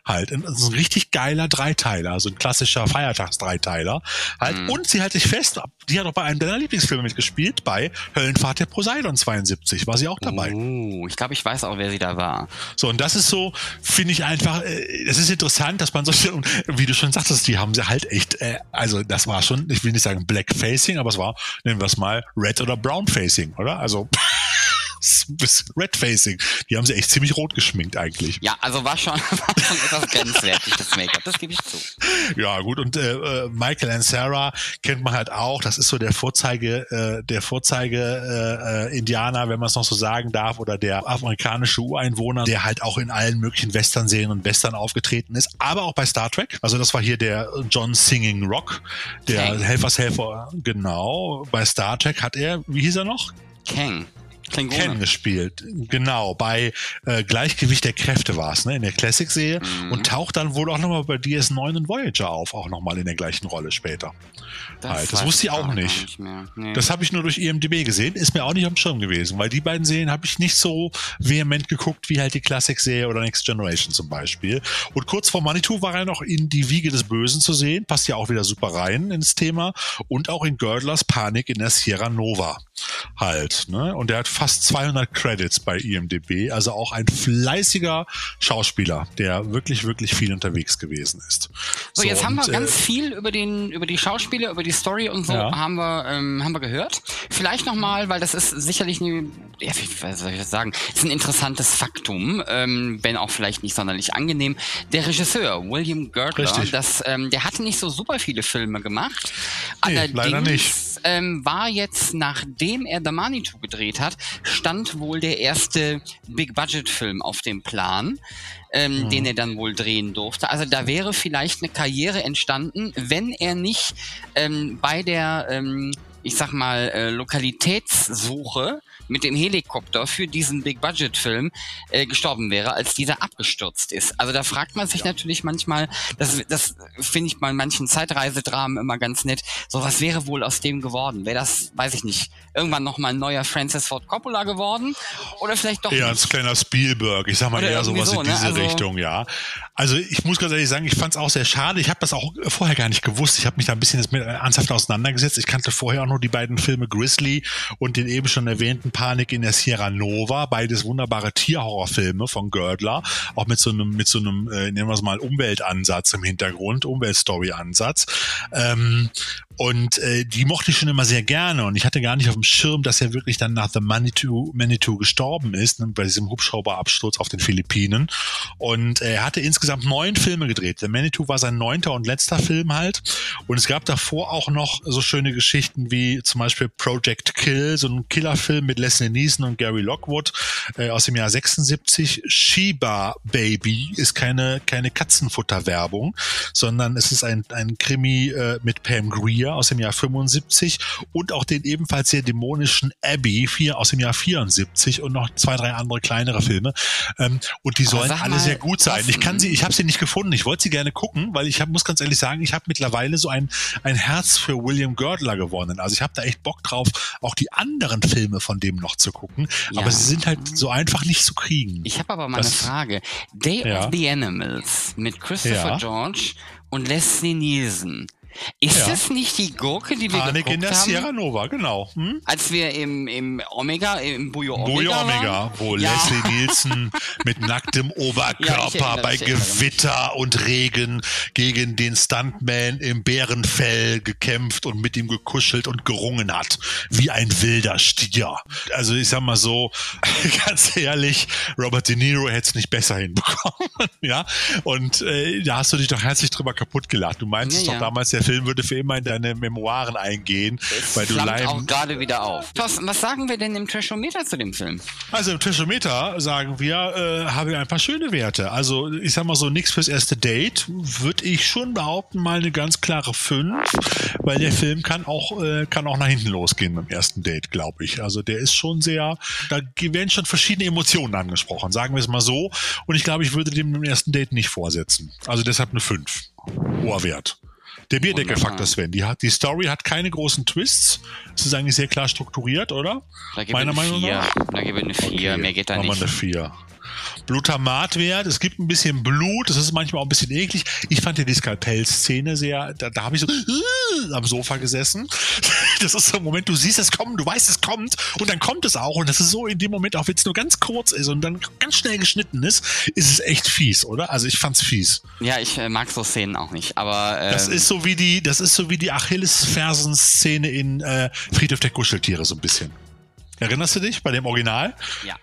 Halt. Das ist ein richtig geiler Dreiteiler, also ein klassischer Feiertagsdreiteiler. Halt. Mhm. Und sie hält sich fest, die hat auch bei einem deiner Lieblingsfilme mitgespielt, bei Höllenfahrt der Poseidon 72, war sie auch dabei. Oh, ich glaube, ich weiß auch, wer sie da war. So, und das ist so, finde ich einfach, äh, es ist interessant, dass man solche, wie du schon sagtest, die haben sie halt echt, äh, also das war schon, ich will nicht sagen Black Facing, aber es war, nennen wir es mal, Red oder Brown Facing, oder? Also [LAUGHS] Red Facing. Die haben sie echt ziemlich rot geschminkt eigentlich. Ja, also war schon, [LAUGHS] war schon etwas grenzwertig, das Make-up, das gebe ich zu. Ja, gut, und äh, äh, Michael and Sarah kennt man halt auch, das ist so der Vorzeige, äh, der Vorzeige äh, äh Indianer, wenn man es noch so sagen darf, oder der afrikanische Ureinwohner, der halt auch in allen möglichen Western-Serien und Western aufgetreten ist, aber auch bei Star Trek. Also das war hier der John Singing Rock, der. Helfershelfer, genau. Bei Star Trek hat er, wie hieß er noch? Kang. Klingone. Ken gespielt. Genau, bei äh, Gleichgewicht der Kräfte war es, ne, in der Classic-Serie. Mhm. Und taucht dann wohl auch nochmal bei DS9 und Voyager auf, auch nochmal in der gleichen Rolle später. Das, halt. das wusste ich auch nicht. nicht nee. Das habe ich nur durch IMDB gesehen, ist mir auch nicht am Schirm gewesen, weil die beiden Serien habe ich nicht so vehement geguckt wie halt die Classic-Serie oder Next Generation zum Beispiel. Und kurz vor Manitou war er noch in Die Wiege des Bösen zu sehen, passt ja auch wieder super rein ins Thema. Und auch in Girdlers Panik in der Sierra Nova halt. Ne? Und der hat fast 200 Credits bei IMDb, also auch ein fleißiger Schauspieler, der wirklich, wirklich viel unterwegs gewesen ist. So, so jetzt haben wir äh, ganz viel über den, über die Schauspieler, über die Story und so ja. haben wir, ähm, haben wir gehört. Vielleicht nochmal, weil das ist sicherlich eine, ja, wie soll ich das sagen, ist ein interessantes Faktum, ähm, wenn auch vielleicht nicht sonderlich angenehm. Der Regisseur William Girdler, das, ähm, der hatte nicht so super viele Filme gemacht. Nee, Allerdings, leider nicht ähm, war jetzt, nachdem er The Manitou gedreht hat, stand wohl der erste Big-Budget-Film auf dem Plan. Ähm, mhm. den er dann wohl drehen durfte. Also da wäre vielleicht eine Karriere entstanden, wenn er nicht ähm, bei der, ähm, ich sag mal, äh, Lokalitätssuche mit dem Helikopter für diesen Big-Budget-Film äh, gestorben wäre, als dieser abgestürzt ist. Also da fragt man sich ja. natürlich manchmal, das, das finde ich bei manchen Zeitreisedramen immer ganz nett, so was wäre wohl aus dem geworden? Wäre das, weiß ich nicht, irgendwann nochmal ein neuer Francis Ford Coppola geworden? Oder vielleicht doch Eher ein kleiner Spielberg, ich sag mal Oder eher sowas so, in ne? diese ne? also, Richtung, ja. Also ich muss ganz ehrlich sagen, ich fand es auch sehr schade. Ich habe das auch vorher gar nicht gewusst. Ich habe mich da ein bisschen mit ernsthaft auseinandergesetzt. Ich kannte vorher auch nur die beiden Filme Grizzly und den eben schon erwähnten Panik in der Sierra Nova, beides wunderbare Tierhorrorfilme von Gördler, auch mit so einem, mit so einem, äh, nennen wir es mal, Umweltansatz im Hintergrund, Umweltstory-Ansatz. Ähm, und äh, die mochte ich schon immer sehr gerne. Und ich hatte gar nicht auf dem Schirm, dass er wirklich dann nach The Manitou, Manitou gestorben ist, ne, bei diesem Hubschrauberabsturz auf den Philippinen. Und er hatte insgesamt neun Filme gedreht. The Manitou war sein neunter und letzter Film halt. Und es gab davor auch noch so schöne Geschichten wie zum Beispiel Project Kill, so ein Killerfilm mit Leslie Neeson und Gary Lockwood äh, aus dem Jahr 76. Shiba Baby ist keine, keine Katzenfutterwerbung, sondern es ist ein, ein Krimi äh, mit Pam Greer aus dem Jahr 75 und auch den ebenfalls sehr dämonischen Abby 4 aus dem Jahr 74 und noch zwei, drei andere kleinere Filme. Ähm, und die sollen alle sehr gut sein. Ich kann sie, ich habe sie nicht gefunden. Ich wollte sie gerne gucken, weil ich hab, muss ganz ehrlich sagen, ich habe mittlerweile so ein, ein Herz für William Girdler gewonnen. Also ich habe da echt Bock drauf, auch die anderen Filme von dem noch zu gucken. Ja. Aber sie sind halt so einfach nicht zu kriegen. Ich habe aber mal das, eine Frage. Day ja. of the Animals mit Christopher ja. George und Leslie Nielsen. Ist ja. das nicht die Gurke, die wir Panik geguckt in der Sierra Nova, genau. Hm? Als wir im, im Omega, im Bujo Omega Bujo Omega, wo ja. Leslie Nielsen mit nacktem [LAUGHS] Oberkörper ja, bei Gewitter und Regen gegen den Stuntman im Bärenfell gekämpft und mit ihm gekuschelt und gerungen hat. Wie ein wilder Stier. Also ich sag mal so, [LAUGHS] ganz ehrlich, Robert De Niro hätte es nicht besser hinbekommen. [LAUGHS] ja. Und äh, da hast du dich doch herzlich drüber kaputt gelacht. Du meinst es doch damals, der der Film würde für immer in deine Memoiren eingehen, das weil du auch gerade wieder auf. Thorsten, was sagen wir denn im Trashometer zu dem Film? Also im Trashometer sagen wir, äh, haben wir ein paar schöne Werte. Also ich sag mal so, nichts fürs erste Date, würde ich schon behaupten, mal eine ganz klare 5, weil der Film kann auch, äh, kann auch nach hinten losgehen beim ersten Date, glaube ich. Also der ist schon sehr, da werden schon verschiedene Emotionen angesprochen, sagen wir es mal so. Und ich glaube, ich würde dem im ersten Date nicht vorsetzen. Also deshalb eine 5. Hoher Wert. Der Bierdeckelfaktor, Sven. Die, hat, die Story hat keine großen Twists. Es ist eigentlich sehr klar strukturiert, oder? Da Meiner Meinung nach. Da gebe ich eine 4. Okay. Mehr geht da nicht. Machen wir eine 4. Glutamatwert, es gibt ein bisschen Blut, das ist manchmal auch ein bisschen eklig. Ich fand ja die Skalpell-Szene sehr, da, da habe ich so äh, am Sofa gesessen. [LAUGHS] Das ist so ein Moment, du siehst es kommen, du weißt es kommt und dann kommt es auch und das ist so in dem Moment, auch wenn es nur ganz kurz ist und dann ganz schnell geschnitten ist, ist es echt fies, oder? Also ich fand's fies. Ja, ich äh, mag so Szenen auch nicht, aber ähm, das ist so wie die, das ist so wie die Achillesfersen-Szene in äh, Friedhof der Kuscheltiere so ein bisschen. Erinnerst du dich bei dem Original? Ja.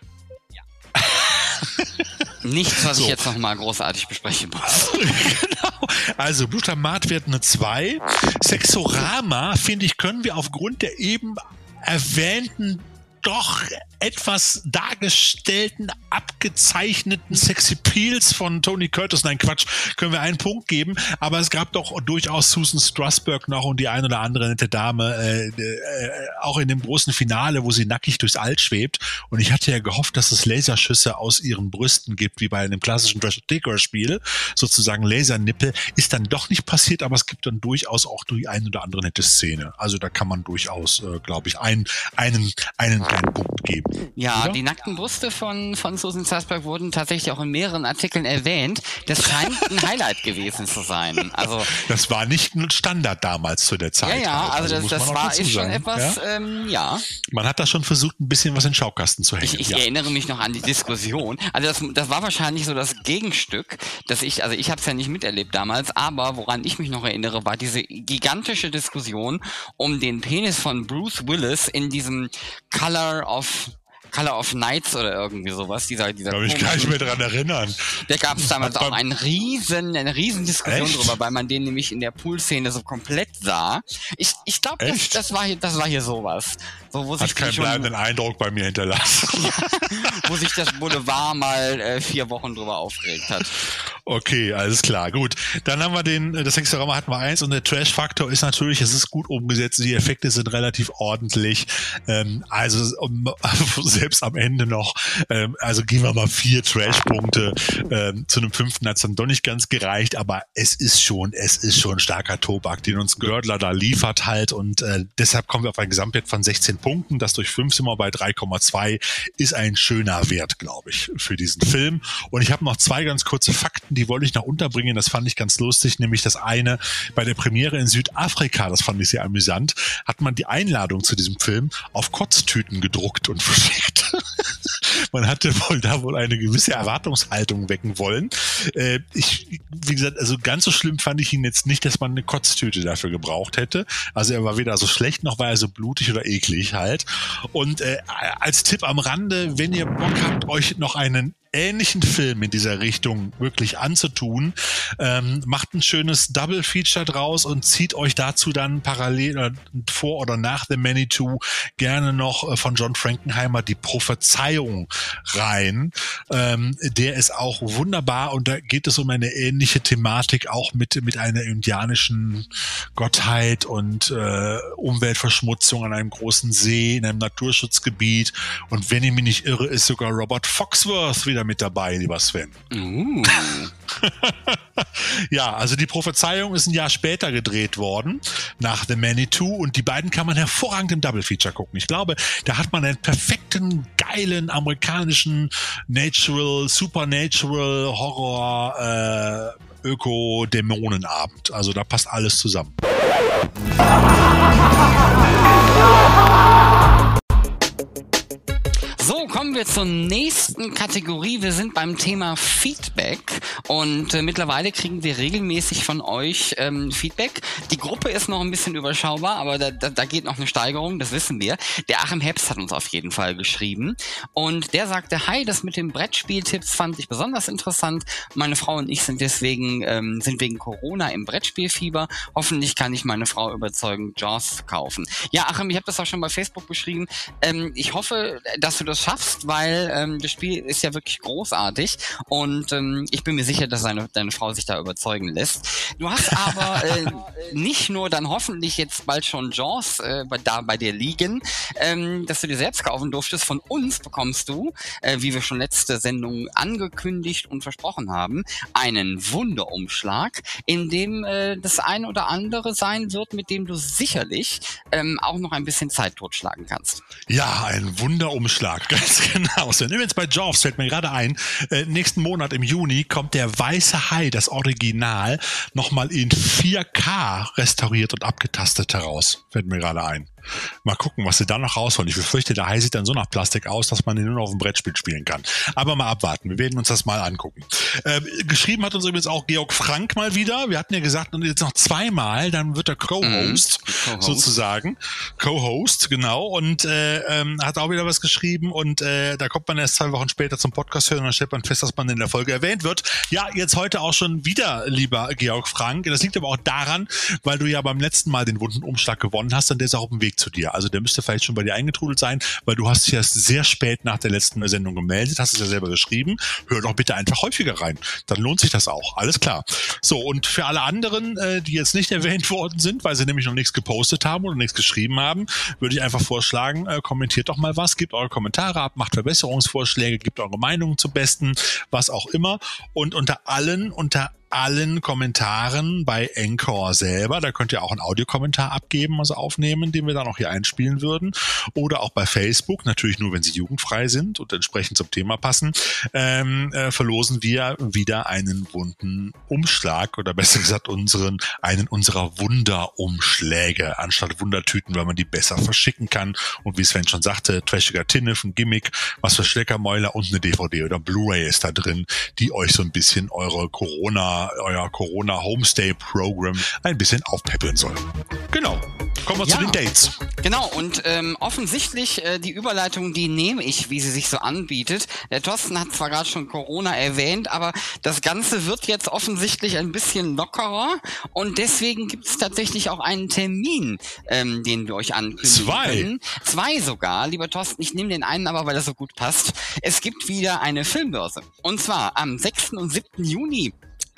Nichts, was so. ich jetzt nochmal großartig besprechen muss. [LAUGHS] genau. Also Glutamatwert eine 2. Sexorama, finde ich, können wir aufgrund der eben erwähnten doch etwas dargestellten, abgezeichneten Sexy Peels von Tony Curtis, nein Quatsch, können wir einen Punkt geben, aber es gab doch durchaus Susan Strasberg noch und die ein oder andere nette Dame, äh, äh, auch in dem großen Finale, wo sie nackig durchs All schwebt. Und ich hatte ja gehofft, dass es Laserschüsse aus ihren Brüsten gibt, wie bei einem klassischen Trash-Ticker-Spiel, sozusagen Lasernippel, ist dann doch nicht passiert, aber es gibt dann durchaus auch die ein oder andere nette Szene, also da kann man durchaus, äh, glaube ich, einen, einen, einen kleinen Punkt geben. Ja, oder? die nackten Brüste von, von Susan Sarsberg wurden tatsächlich auch in mehreren Artikeln erwähnt. Das scheint ein [LAUGHS] Highlight gewesen zu sein. Also, das war nicht ein Standard damals zu der Zeit. Ja, ja, halt. also, also das, das war ist schon etwas, ja? Ähm, ja. Man hat da schon versucht, ein bisschen was in den Schaukasten zu hängen. Ich, ich ja. erinnere mich noch an die Diskussion. Also das, das war wahrscheinlich so das Gegenstück, dass ich, also ich habe es ja nicht miterlebt damals, aber woran ich mich noch erinnere, war diese gigantische Diskussion um den Penis von Bruce Willis in diesem Color of Color of Nights oder irgendwie sowas. Dieser, dieser Glaube ich kann mich mehr daran erinnern. Da gab es damals auch einen riesen, eine riesen Diskussion Echt? drüber, weil man den nämlich in der Pool-Szene so komplett sah. Ich, ich glaube, das, das, war hier, das war hier sowas. So, wo Hat keinen bleibenden Eindruck bei mir hinterlassen. [LAUGHS] wo sich das Boulevard mal äh, vier Wochen drüber aufgeregt hat. Okay, alles klar, gut. Dann haben wir den, äh, das Hexerama hatten wir eins und der Trash-Faktor ist natürlich, es ist gut umgesetzt, die Effekte sind relativ ordentlich. Ähm, also um, [LAUGHS] selbst am Ende noch, ähm, also gehen wir mal vier Trash-Punkte. Ähm, zu einem fünften hat es dann doch nicht ganz gereicht, aber es ist schon, es ist schon starker Tobak, den uns Gördler da liefert halt und äh, deshalb kommen wir auf ein Gesamtwert von 16 Punkten. Das durch fünf sind wir bei 3,2 ist ein schöner Wert, glaube ich, für diesen Film. Und ich habe noch zwei ganz kurze Fakten, die wollte ich noch unterbringen. Das fand ich ganz lustig, nämlich das eine bei der Premiere in Südafrika, das fand ich sehr amüsant, hat man die Einladung zu diesem Film auf Kotztüten gedruckt und [LAUGHS] verschickt. man hatte wohl da wohl eine gewisse Erwartungshaltung wecken wollen. Äh, ich, wie gesagt, also ganz so schlimm fand ich ihn jetzt nicht, dass man eine Kotztüte dafür gebraucht hätte. Also er war weder so schlecht noch war er so blutig oder eklig halt. Und äh, als Tipp am Rande, wenn ihr Bock habt, euch noch einen ähnlichen Film in dieser Richtung wirklich anzutun. Ähm, macht ein schönes Double Feature draus und zieht euch dazu dann parallel oder vor oder nach The Manitou gerne noch äh, von John Frankenheimer die Prophezeiung rein. Ähm, der ist auch wunderbar und da geht es um eine ähnliche Thematik auch mit mit einer indianischen Gottheit und äh, Umweltverschmutzung an einem großen See in einem Naturschutzgebiet und wenn ich mich nicht irre, ist sogar Robert Foxworth wieder wieder mit dabei, lieber Sven. Uh. [LAUGHS] ja, also die Prophezeiung ist ein Jahr später gedreht worden, nach The Manitou, und die beiden kann man hervorragend im Double Feature gucken. Ich glaube, da hat man einen perfekten, geilen amerikanischen Natural, Supernatural Horror äh, Öko-Dämonenabend. Also da passt alles zusammen. Kommen wir zur nächsten Kategorie. Wir sind beim Thema Feedback und äh, mittlerweile kriegen wir regelmäßig von euch ähm, Feedback. Die Gruppe ist noch ein bisschen überschaubar, aber da, da, da geht noch eine Steigerung, das wissen wir. Der Achim Herbst hat uns auf jeden Fall geschrieben und der sagte, hi, das mit den Brettspieltipps fand ich besonders interessant. Meine Frau und ich sind deswegen, ähm, sind wegen Corona im Brettspielfieber. Hoffentlich kann ich meine Frau überzeugen, Jaws zu kaufen. Ja, Achim, ich habe das auch schon bei Facebook beschrieben. Ähm, ich hoffe, dass du das schaffst, weil ähm, das Spiel ist ja wirklich großartig und ähm, ich bin mir sicher, dass deine, deine Frau sich da überzeugen lässt. Du hast [LAUGHS] aber äh, nicht nur dann hoffentlich jetzt bald schon Jaws äh, da bei dir liegen, ähm, dass du dir selbst kaufen durftest. Von uns bekommst du, äh, wie wir schon letzte Sendung angekündigt und versprochen haben, einen Wunderumschlag, in dem äh, das ein oder andere sein wird, mit dem du sicherlich ähm, auch noch ein bisschen Zeit totschlagen kannst. Ja, ein Wunderumschlag. Ganz [LAUGHS] genau. So, übrigens bei Jaws fällt mir gerade ein, äh, nächsten Monat im Juni kommt der Weiße Hai, das Original, nochmal in 4K restauriert und abgetastet heraus. Fällt mir gerade ein. Mal gucken, was sie da noch rausholen. Ich befürchte, der Hai sieht dann so nach Plastik aus, dass man ihn nur noch auf dem Brettspiel spielen kann. Aber mal abwarten. Wir werden uns das mal angucken. Äh, geschrieben hat uns übrigens auch Georg Frank mal wieder. Wir hatten ja gesagt, und jetzt noch zweimal, dann wird er Co-Host, mhm. sozusagen. Co-Host, genau. Und äh, ähm, hat auch wieder was geschrieben. Und äh, da kommt man erst zwei Wochen später zum Podcast hören und dann stellt man fest, dass man in der Folge erwähnt wird. Ja, jetzt heute auch schon wieder, lieber Georg Frank. Das liegt aber auch daran, weil du ja beim letzten Mal den wunden Umschlag gewonnen hast und der ist auch auf dem Weg Weg zu dir. Also der müsste vielleicht schon bei dir eingetrudelt sein, weil du hast dich erst sehr spät nach der letzten Sendung gemeldet, hast es ja selber geschrieben. Hör doch bitte einfach häufiger rein. Dann lohnt sich das auch. Alles klar. So, und für alle anderen, äh, die jetzt nicht [LAUGHS] erwähnt worden sind, weil sie nämlich noch nichts gepostet haben oder nichts geschrieben haben, würde ich einfach vorschlagen, äh, kommentiert doch mal was, gebt eure Kommentare ab, macht Verbesserungsvorschläge, gebt eure Meinungen zum Besten, was auch immer. Und unter allen, unter allen Kommentaren bei Encore selber. Da könnt ihr auch einen Audiokommentar abgeben, also aufnehmen, den wir dann auch hier einspielen würden. Oder auch bei Facebook, natürlich nur, wenn sie jugendfrei sind und entsprechend zum Thema passen, ähm, äh, verlosen wir wieder einen bunten Umschlag oder besser gesagt unseren, einen unserer Wunderumschläge anstatt Wundertüten, weil man die besser verschicken kann. Und wie Sven schon sagte, trashiger Tinnef, ein Gimmick, was für Schleckermäuler und eine DVD oder Blu-ray ist da drin, die euch so ein bisschen eure Corona, euer Corona Homestay Program ein bisschen aufpäppeln soll. Genau. Kommen wir ja, zu den Dates. Genau, und ähm, offensichtlich äh, die Überleitung, die nehme ich, wie sie sich so anbietet. Der Thorsten hat zwar gerade schon Corona erwähnt, aber das Ganze wird jetzt offensichtlich ein bisschen lockerer und deswegen gibt es tatsächlich auch einen Termin, ähm, den wir euch ankündigen Zwei. können. Zwei sogar, lieber Thorsten, ich nehme den einen aber, weil er so gut passt. Es gibt wieder eine Filmbörse. Und zwar am 6. und 7. Juni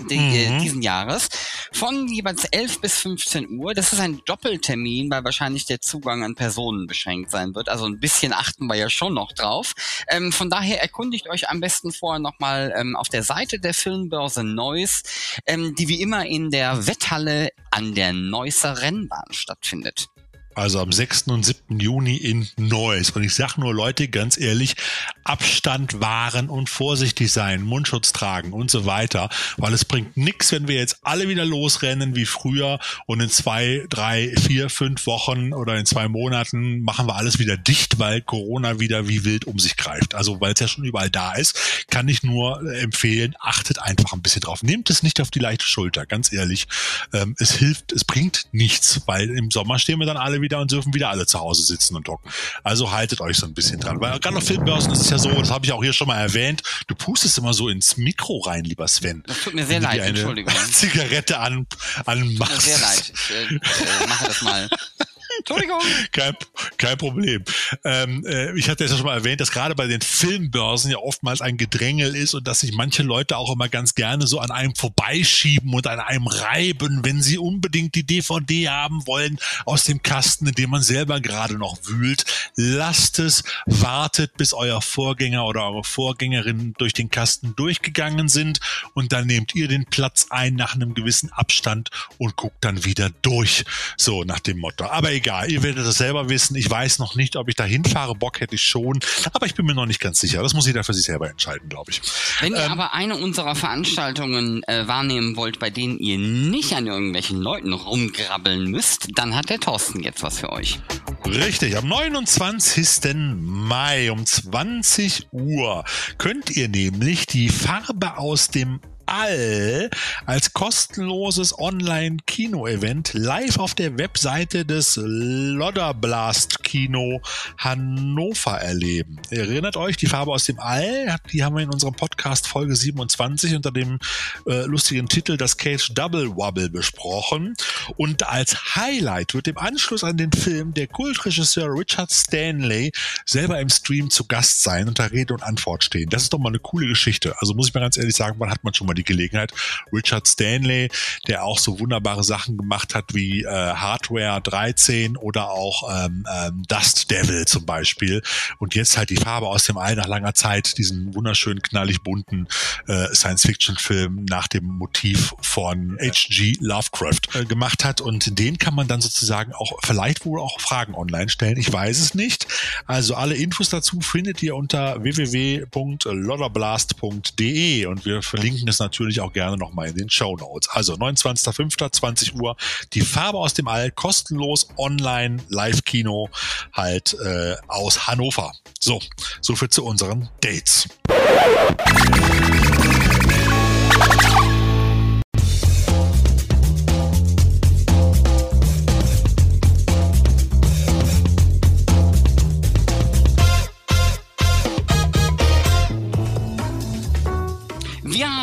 die, mhm. diesen Jahres von jeweils 11 bis 15 Uhr. Das ist ein Doppeltermin, weil wahrscheinlich der Zugang an Personen beschränkt sein wird. Also ein bisschen achten wir ja schon noch drauf. Ähm, von daher erkundigt euch am besten vorher nochmal ähm, auf der Seite der Filmbörse Neuss, ähm, die wie immer in der Wetthalle an der Neusser Rennbahn stattfindet. Also am 6. und 7. Juni in Neuss. Und ich sag nur Leute, ganz ehrlich, Abstand wahren und vorsichtig sein, Mundschutz tragen und so weiter. Weil es bringt nichts, wenn wir jetzt alle wieder losrennen wie früher und in zwei, drei, vier, fünf Wochen oder in zwei Monaten machen wir alles wieder dicht, weil Corona wieder wie wild um sich greift. Also weil es ja schon überall da ist, kann ich nur empfehlen, achtet einfach ein bisschen drauf. Nehmt es nicht auf die leichte Schulter, ganz ehrlich. Ähm, es hilft, es bringt nichts, weil im Sommer stehen wir dann alle wieder und dürfen wieder alle zu Hause sitzen und hocken. Also haltet euch so ein bisschen dran. Weil gerade auf Filmbörsen ist es ja so, das habe ich auch hier schon mal erwähnt, du pustest immer so ins Mikro rein, lieber Sven. Das tut mir sehr leid, Entschuldigung. [LAUGHS] Zigarette an, an machst. Tut mir sehr leid. Ich äh, äh, mache das mal. [LAUGHS] Entschuldigung. [LAUGHS] Kein, kein Problem. Ähm, äh, ich hatte ja schon mal erwähnt, dass gerade bei den Filmbörsen ja oftmals ein Gedrängel ist und dass sich manche Leute auch immer ganz gerne so an einem vorbeischieben und an einem reiben, wenn sie unbedingt die DVD haben wollen aus dem Kasten, in dem man selber gerade noch wühlt. Lasst es, wartet, bis euer Vorgänger oder eure Vorgängerin durch den Kasten durchgegangen sind und dann nehmt ihr den Platz ein nach einem gewissen Abstand und guckt dann wieder durch. So nach dem Motto. Aber egal egal, ihr werdet das selber wissen. Ich weiß noch nicht, ob ich da hinfahre. Bock hätte ich schon, aber ich bin mir noch nicht ganz sicher. Das muss jeder für sich selber entscheiden, glaube ich. Wenn ihr ähm, aber eine unserer Veranstaltungen äh, wahrnehmen wollt, bei denen ihr nicht an irgendwelchen Leuten rumgrabbeln müsst, dann hat der Thorsten jetzt was für euch. Richtig, am 29. Mai um 20 Uhr könnt ihr nämlich die Farbe aus dem All als kostenloses Online-Kino-Event live auf der Webseite des Lodderblast Kino Hannover erleben. Erinnert euch, die Farbe aus dem All, die haben wir in unserem Podcast Folge 27 unter dem äh, lustigen Titel Das Cage Double Wobble besprochen. Und als Highlight wird im Anschluss an den Film der Kultregisseur Richard Stanley selber im Stream zu Gast sein und da Rede und Antwort stehen. Das ist doch mal eine coole Geschichte. Also muss ich mal ganz ehrlich sagen, wann hat man schon mal die Gelegenheit? Richard Stanley, der auch so wunderbare Sachen gemacht hat wie äh, Hardware 13 oder auch ähm, ähm, Dust Devil zum Beispiel. Und jetzt halt die Farbe aus dem All nach langer Zeit, diesen wunderschönen, knallig bunten äh, Science-Fiction-Film nach dem Motiv von H.G. Lovecraft äh, gemacht hat. Und den kann man dann sozusagen auch vielleicht wohl auch Fragen online stellen. Ich weiß es nicht. Also alle Infos dazu findet ihr unter www.lodderblast.de und wir verlinken es natürlich auch gerne nochmal in den Show Notes. Also 29.05.20 Uhr die Farbe aus dem All kostenlos online Live-Kino halt äh, aus Hannover. So, so viel zu unseren Dates.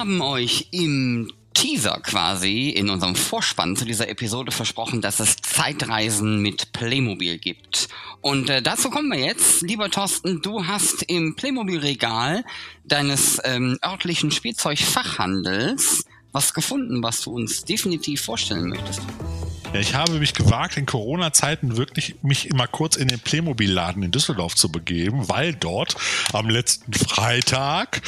Haben euch im Teaser quasi in unserem Vorspann zu dieser Episode versprochen, dass es Zeitreisen mit Playmobil gibt. Und äh, dazu kommen wir jetzt. Lieber Thorsten, du hast im Playmobil-Regal deines ähm, örtlichen Spielzeugfachhandels was gefunden, was du uns definitiv vorstellen möchtest. Ja, ich habe mich gewagt, in Corona-Zeiten wirklich mich immer kurz in den Playmobil-Laden in Düsseldorf zu begeben, weil dort am letzten Freitag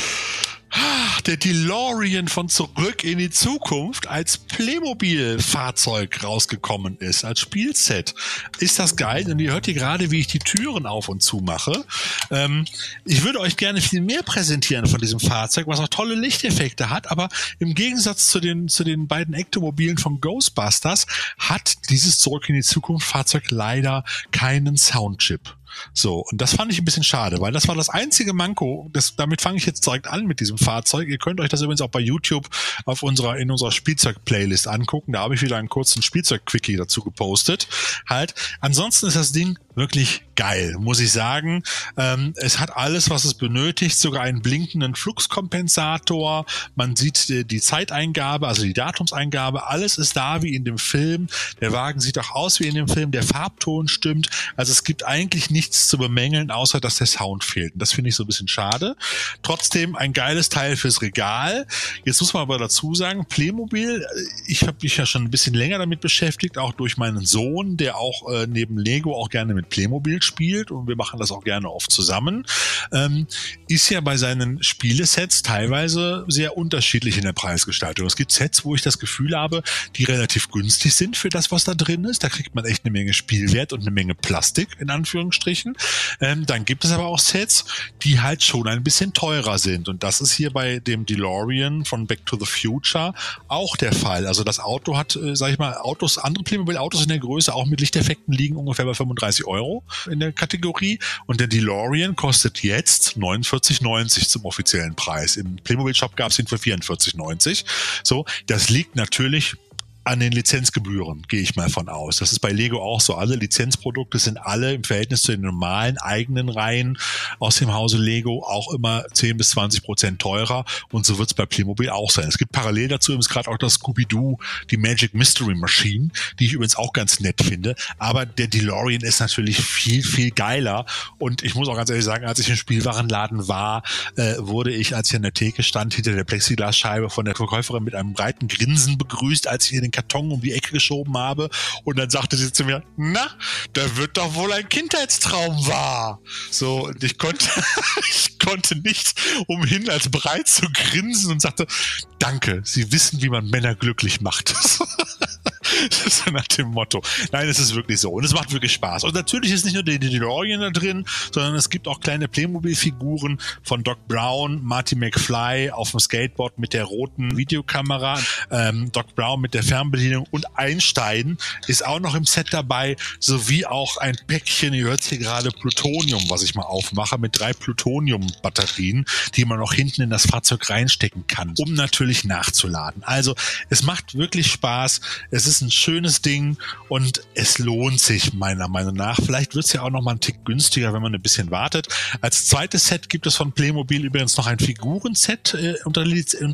der DeLorean von Zurück in die Zukunft als Playmobil-Fahrzeug rausgekommen ist, als Spielset. Ist das geil? Und ihr hört hier gerade, wie ich die Türen auf und zu mache. Ähm, ich würde euch gerne viel mehr präsentieren von diesem Fahrzeug, was auch tolle Lichteffekte hat, aber im Gegensatz zu den, zu den beiden Ektomobilen von Ghostbusters hat dieses Zurück in die Zukunft Fahrzeug leider keinen Soundchip. So, und das fand ich ein bisschen schade, weil das war das einzige Manko. Das, damit fange ich jetzt direkt an mit diesem Fahrzeug. Ihr könnt euch das übrigens auch bei YouTube auf unserer, in unserer Spielzeug-Playlist angucken. Da habe ich wieder einen kurzen Spielzeug-Quickie dazu gepostet. Halt. Ansonsten ist das Ding wirklich geil, muss ich sagen. Ähm, es hat alles, was es benötigt, sogar einen blinkenden Fluxkompensator. Man sieht die, die Zeiteingabe, also die Datumseingabe. Alles ist da wie in dem Film. Der Wagen sieht auch aus wie in dem Film. Der Farbton stimmt. Also es gibt eigentlich nichts zu bemängeln, außer dass der Sound fehlt. Und das finde ich so ein bisschen schade. Trotzdem ein geiles Teil fürs Regal. Jetzt muss man aber dazu sagen, Playmobil, äh, ich habe mich ja schon ein bisschen länger damit beschäftigt, auch durch meinen Sohn, der auch äh, neben Lego auch gerne mit Playmobil spielt und wir machen das auch gerne oft zusammen, ähm, ist ja bei seinen Spielesets teilweise sehr unterschiedlich in der Preisgestaltung. Es gibt Sets, wo ich das Gefühl habe, die relativ günstig sind für das, was da drin ist. Da kriegt man echt eine Menge Spielwert und eine Menge Plastik, in Anführungsstrichen. Ähm, dann gibt es aber auch Sets, die halt schon ein bisschen teurer sind. Und das ist hier bei dem DeLorean von Back to the Future auch der Fall. Also das Auto hat, äh, sag ich mal, Autos, andere Playmobil-Autos in der Größe, auch mit Lichteffekten liegen ungefähr bei 35 Euro in der Kategorie. Und der DeLorean kostet jetzt 49,90 zum offiziellen Preis. Im Playmobil Shop gab es ihn für 44,90. So, das liegt natürlich an den Lizenzgebühren, gehe ich mal von aus. Das ist bei Lego auch so. Alle Lizenzprodukte sind alle im Verhältnis zu den normalen eigenen Reihen aus dem Hause Lego auch immer 10 bis 20 Prozent teurer und so wird es bei Playmobil auch sein. Es gibt parallel dazu übrigens gerade auch das Scooby-Doo, die Magic Mystery Machine, die ich übrigens auch ganz nett finde. Aber der DeLorean ist natürlich viel, viel geiler und ich muss auch ganz ehrlich sagen, als ich im Spielwarenladen war, äh, wurde ich, als ich an der Theke stand, hinter der Plexiglasscheibe von der Verkäuferin mit einem breiten Grinsen begrüßt, als ich in den den Karton um die Ecke geschoben habe. Und dann sagte sie zu mir, na, da wird doch wohl ein Kindheitstraum wahr. So, und ich konnte, [LAUGHS] konnte nicht umhin, als breit zu grinsen und sagte, danke, Sie wissen, wie man Männer glücklich macht. [LAUGHS] so nach dem Motto. Nein, es ist wirklich so. Und es macht wirklich Spaß. Und natürlich ist nicht nur der DeLorean da drin, sondern es gibt auch kleine Playmobil-Figuren von Doc Brown, Marty McFly auf dem Skateboard mit der roten Videokamera, ähm, Doc Brown mit der Fernbedienung und Einstein ist auch noch im Set dabei, sowie auch ein Päckchen, ihr hört hier gerade Plutonium, was ich mal aufmache, mit drei Plutonium-Batterien, die man noch hinten in das Fahrzeug reinstecken kann, um natürlich nachzuladen. Also es macht wirklich Spaß. Es ist ein schönes Ding und es lohnt sich meiner Meinung nach. Vielleicht wird es ja auch noch mal ein Tick günstiger, wenn man ein bisschen wartet. Als zweites Set gibt es von Playmobil übrigens noch ein Figurenset äh, unter,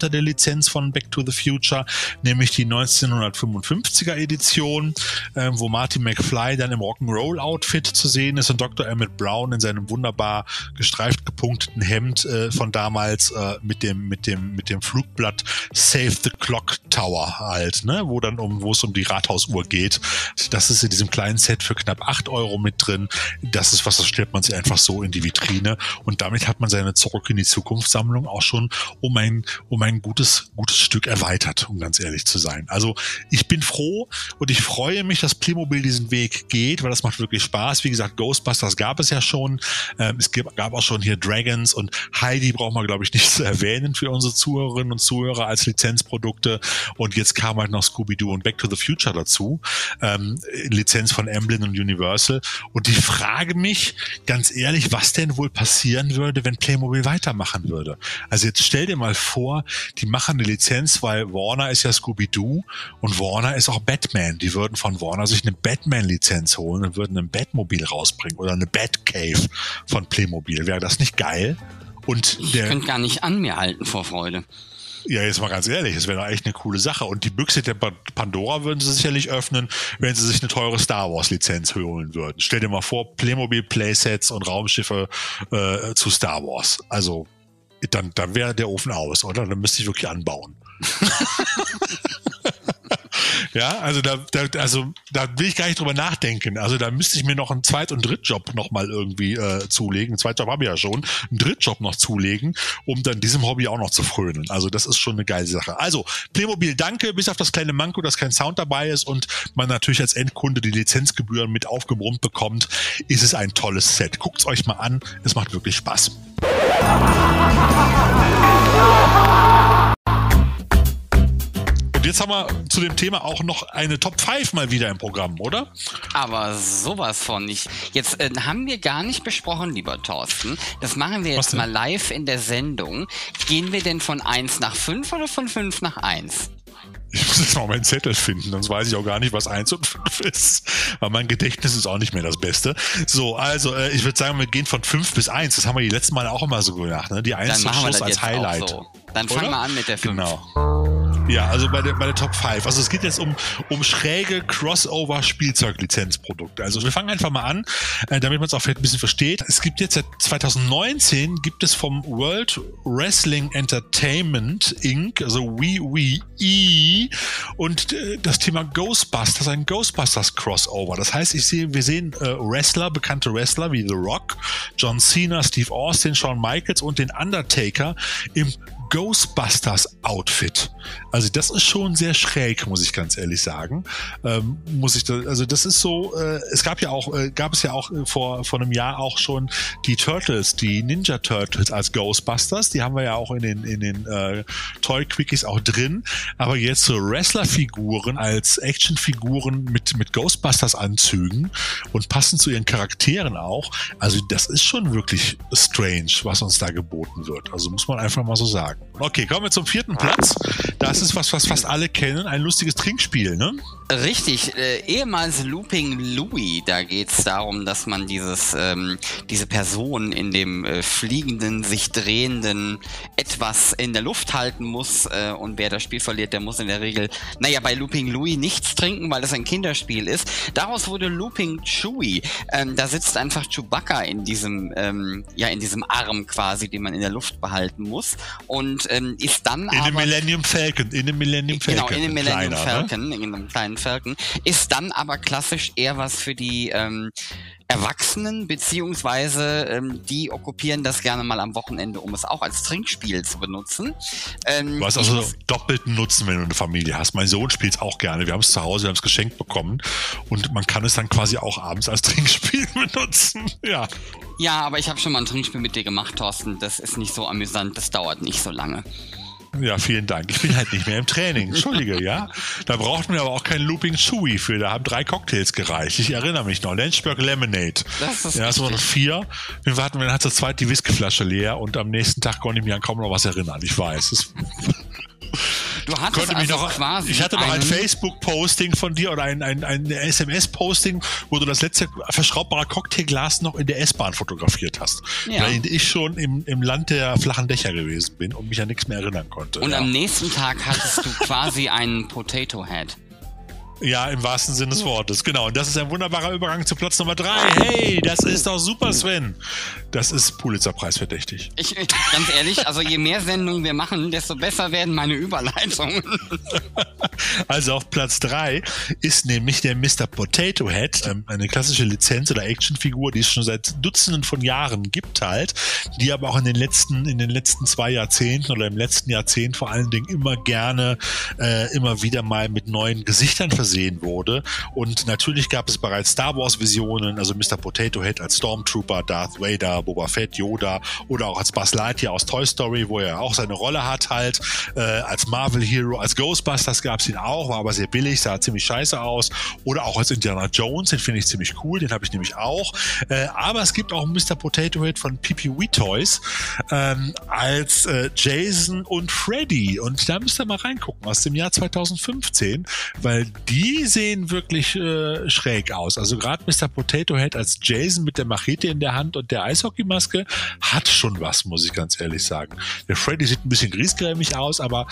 der Lizenz von Back to the Future, nämlich die 1955er Edition, äh, wo Marty McFly dann im Rock'n'Roll-Outfit zu sehen ist und Dr. Emmett Brown in seinem wunderbar gestreift gepunkteten Hemd äh, von damals äh, mit dem mit dem mit dem Flugblatt Save the Clock Tower halt, ne, wo dann um wo es um die Rathausuhr geht. Das ist in diesem kleinen Set für knapp acht Euro mit drin. Das ist was, das stellt man sich einfach so in die Vitrine und damit hat man seine Zurück in die Zukunft Sammlung auch schon um ein, um ein gutes, gutes Stück erweitert, um ganz ehrlich zu sein. Also ich bin froh und ich freue mich, dass Playmobil diesen Weg geht, weil das macht wirklich Spaß. Wie gesagt, Ghostbusters gab es ja schon. Ähm, es gab auch schon hier Dragons und Heidi braucht man, glaube ich, nicht zu erwähnen für unsere Zuhörerinnen und Zuhörer als Lizenzprodukte. Und jetzt kam halt noch Scooby-Doo und Back to the Future dazu, ähm, Lizenz von Emblem und Universal. Und ich frage mich ganz ehrlich, was denn wohl passieren würde, wenn Playmobil weitermachen würde. Also jetzt stell dir mal vor, die machen eine Lizenz, weil Warner ist ja Scooby-Doo und Warner ist auch Batman. Die würden von Warner sich eine Batman-Lizenz holen und würden ein Batmobil rausbringen oder eine Batcave von Playmobil. Wäre das nicht geil? Und der, ich könnte gar nicht an mir halten vor Freude. Ja, jetzt mal ganz ehrlich, es wäre doch echt eine coole Sache. Und die Büchse der Pandora würden sie sicherlich öffnen, wenn sie sich eine teure Star Wars Lizenz holen würden. Stell dir mal vor, Playmobil Playsets und Raumschiffe äh, zu Star Wars. Also dann, dann wäre der Ofen aus, oder? Dann müsste ich wirklich anbauen. [LAUGHS] [LAUGHS] Ja, also da, da, also da will ich gar nicht drüber nachdenken. Also da müsste ich mir noch einen Zweit- und Drittjob noch mal irgendwie äh, zulegen. Einen Zweitjob habe ich ja schon, einen Drittjob noch zulegen, um dann diesem Hobby auch noch zu frönen. Also das ist schon eine geile Sache. Also Playmobil, danke, bis auf das kleine Manko, dass kein Sound dabei ist und man natürlich als Endkunde die Lizenzgebühren mit aufgebrummt bekommt, ist es ein tolles Set. Guckt's euch mal an, es macht wirklich Spaß. Jetzt haben wir zu dem Thema auch noch eine Top 5 mal wieder im Programm, oder? Aber sowas von nicht. Jetzt äh, haben wir gar nicht besprochen, lieber Thorsten. Das machen wir jetzt mal live in der Sendung. Gehen wir denn von 1 nach 5 oder von 5 nach 1? Ich muss jetzt mal meinen Zettel finden, sonst weiß ich auch gar nicht, was 1 und 5 ist. Aber mein Gedächtnis ist auch nicht mehr das Beste. So, also äh, ich würde sagen, wir gehen von 5 bis 1. Das haben wir die letzten Mal auch immer so gemacht. Ne? Die 1 zum Schluss als Highlight. So. Dann fangen wir an mit der 5. Genau. Ja, also bei der, bei der Top 5. Also es geht jetzt um, um schräge Crossover-Spielzeuglizenzprodukte. Also wir fangen einfach mal an, äh, damit man es auch vielleicht ein bisschen versteht. Es gibt jetzt seit 2019 gibt es vom World Wrestling Entertainment Inc., also WWE, und äh, das Thema Ghostbusters, ein Ghostbusters Crossover. Das heißt, ich sehe, wir sehen äh, Wrestler, bekannte Wrestler wie The Rock, John Cena, Steve Austin, Shawn Michaels und den Undertaker im Ghostbusters Outfit. Also das ist schon sehr schräg, muss ich ganz ehrlich sagen. Ähm, muss ich da, also das ist so, äh, es gab ja auch, äh, gab es ja auch äh, vor, vor einem Jahr auch schon die Turtles, die Ninja Turtles als Ghostbusters. Die haben wir ja auch in den, in den äh, Toy Quickies auch drin. Aber jetzt so Wrestler-Figuren als Actionfiguren mit, mit Ghostbusters-Anzügen und passend zu ihren Charakteren auch. Also das ist schon wirklich strange, was uns da geboten wird. Also muss man einfach mal so sagen. Okay, kommen wir zum vierten Platz. Das ist was, was fast alle kennen, ein lustiges Trinkspiel, ne? Richtig, äh, ehemals Looping Louis, da geht es darum, dass man dieses, ähm, diese Person in dem äh, fliegenden, sich drehenden etwas in der Luft halten muss äh, und wer das Spiel verliert, der muss in der Regel, naja, bei Looping Louis nichts trinken, weil es ein Kinderspiel ist. Daraus wurde Looping Chewie. Ähm, da sitzt einfach Chewbacca in diesem, ähm, ja, in diesem Arm quasi, den man in der Luft behalten muss und ähm, ist dann in aber... dem Millennium Falcon, in dem Millennium Falcon. Genau, in dem Millennium kleiner, ne? Falcon, ne? in einem kleinen Falcon, ist dann aber klassisch eher was für die ähm, Erwachsenen, beziehungsweise ähm, die okkupieren das gerne mal am Wochenende, um es auch als Trinkspiel zu benutzen. Ähm, du hast also doppelten Nutzen, wenn du eine Familie hast. Mein Sohn spielt es auch gerne. Wir haben es zu Hause, wir haben es geschenkt bekommen und man kann es dann quasi auch abends als [LAUGHS] Trinkspiel benutzen. Ja. Ja, aber ich habe schon mal ein Trinkspiel mit dir gemacht, Thorsten. Das ist nicht so amüsant, das dauert nicht so lange. Ja, vielen Dank. Ich bin halt nicht mehr im Training. Entschuldige, ja. Da braucht man aber auch keinen Looping Chewy für. Da haben drei Cocktails gereicht. Ich erinnere mich noch. Lynchburg Lemonade. Das ist ja, das waren vier. Wir warten, dann hat zur zweit die Whiskyflasche leer und am nächsten Tag konnte ich mich an kaum noch was erinnern. Ich weiß. Das Du hattest also noch, quasi ich hatte noch ein Facebook-Posting von dir oder ein, ein, ein SMS-Posting, wo du das letzte verschraubbare Cocktailglas noch in der S-Bahn fotografiert hast. Ja. Weil ich schon im, im Land der flachen Dächer gewesen bin und mich an nichts mehr erinnern konnte. Und ja. am nächsten Tag hattest du quasi einen Potato Head. Ja, im wahrsten Sinne des Wortes, genau. Und das ist ein wunderbarer Übergang zu Platz Nummer drei. Hey, das ist doch super, Sven. Das ist Pulitzer-Preis verdächtig. Ich, ganz ehrlich, also je mehr Sendungen wir machen, desto besser werden meine Überleitungen. [LAUGHS] Also auf Platz drei ist nämlich der Mr. Potato Head, eine klassische Lizenz- oder Actionfigur, die es schon seit Dutzenden von Jahren gibt halt, die aber auch in den letzten, in den letzten zwei Jahrzehnten oder im letzten Jahrzehnt vor allen Dingen immer gerne, äh, immer wieder mal mit neuen Gesichtern versehen versehen wurde. Und natürlich gab es bereits Star Wars Visionen, also Mr. Potato Head als Stormtrooper, Darth Vader, Boba Fett, Yoda oder auch als Buzz Lightyear aus Toy Story, wo er auch seine Rolle hat halt, äh, als Marvel Hero, als Ghostbusters gab es ihn auch, war aber sehr billig, sah ziemlich scheiße aus. Oder auch als Indiana Jones, den finde ich ziemlich cool, den habe ich nämlich auch. Äh, aber es gibt auch Mr. Potato Head von Pee Wee Toys ähm, als äh, Jason und Freddy. Und da müsst ihr mal reingucken, aus dem Jahr 2015, weil die die sehen wirklich äh, schräg aus. Also gerade Mr. Potato Head als Jason mit der Machete in der Hand und der Eishockeymaske hat schon was, muss ich ganz ehrlich sagen. Der Freddy sieht ein bisschen griesgrämig aus, aber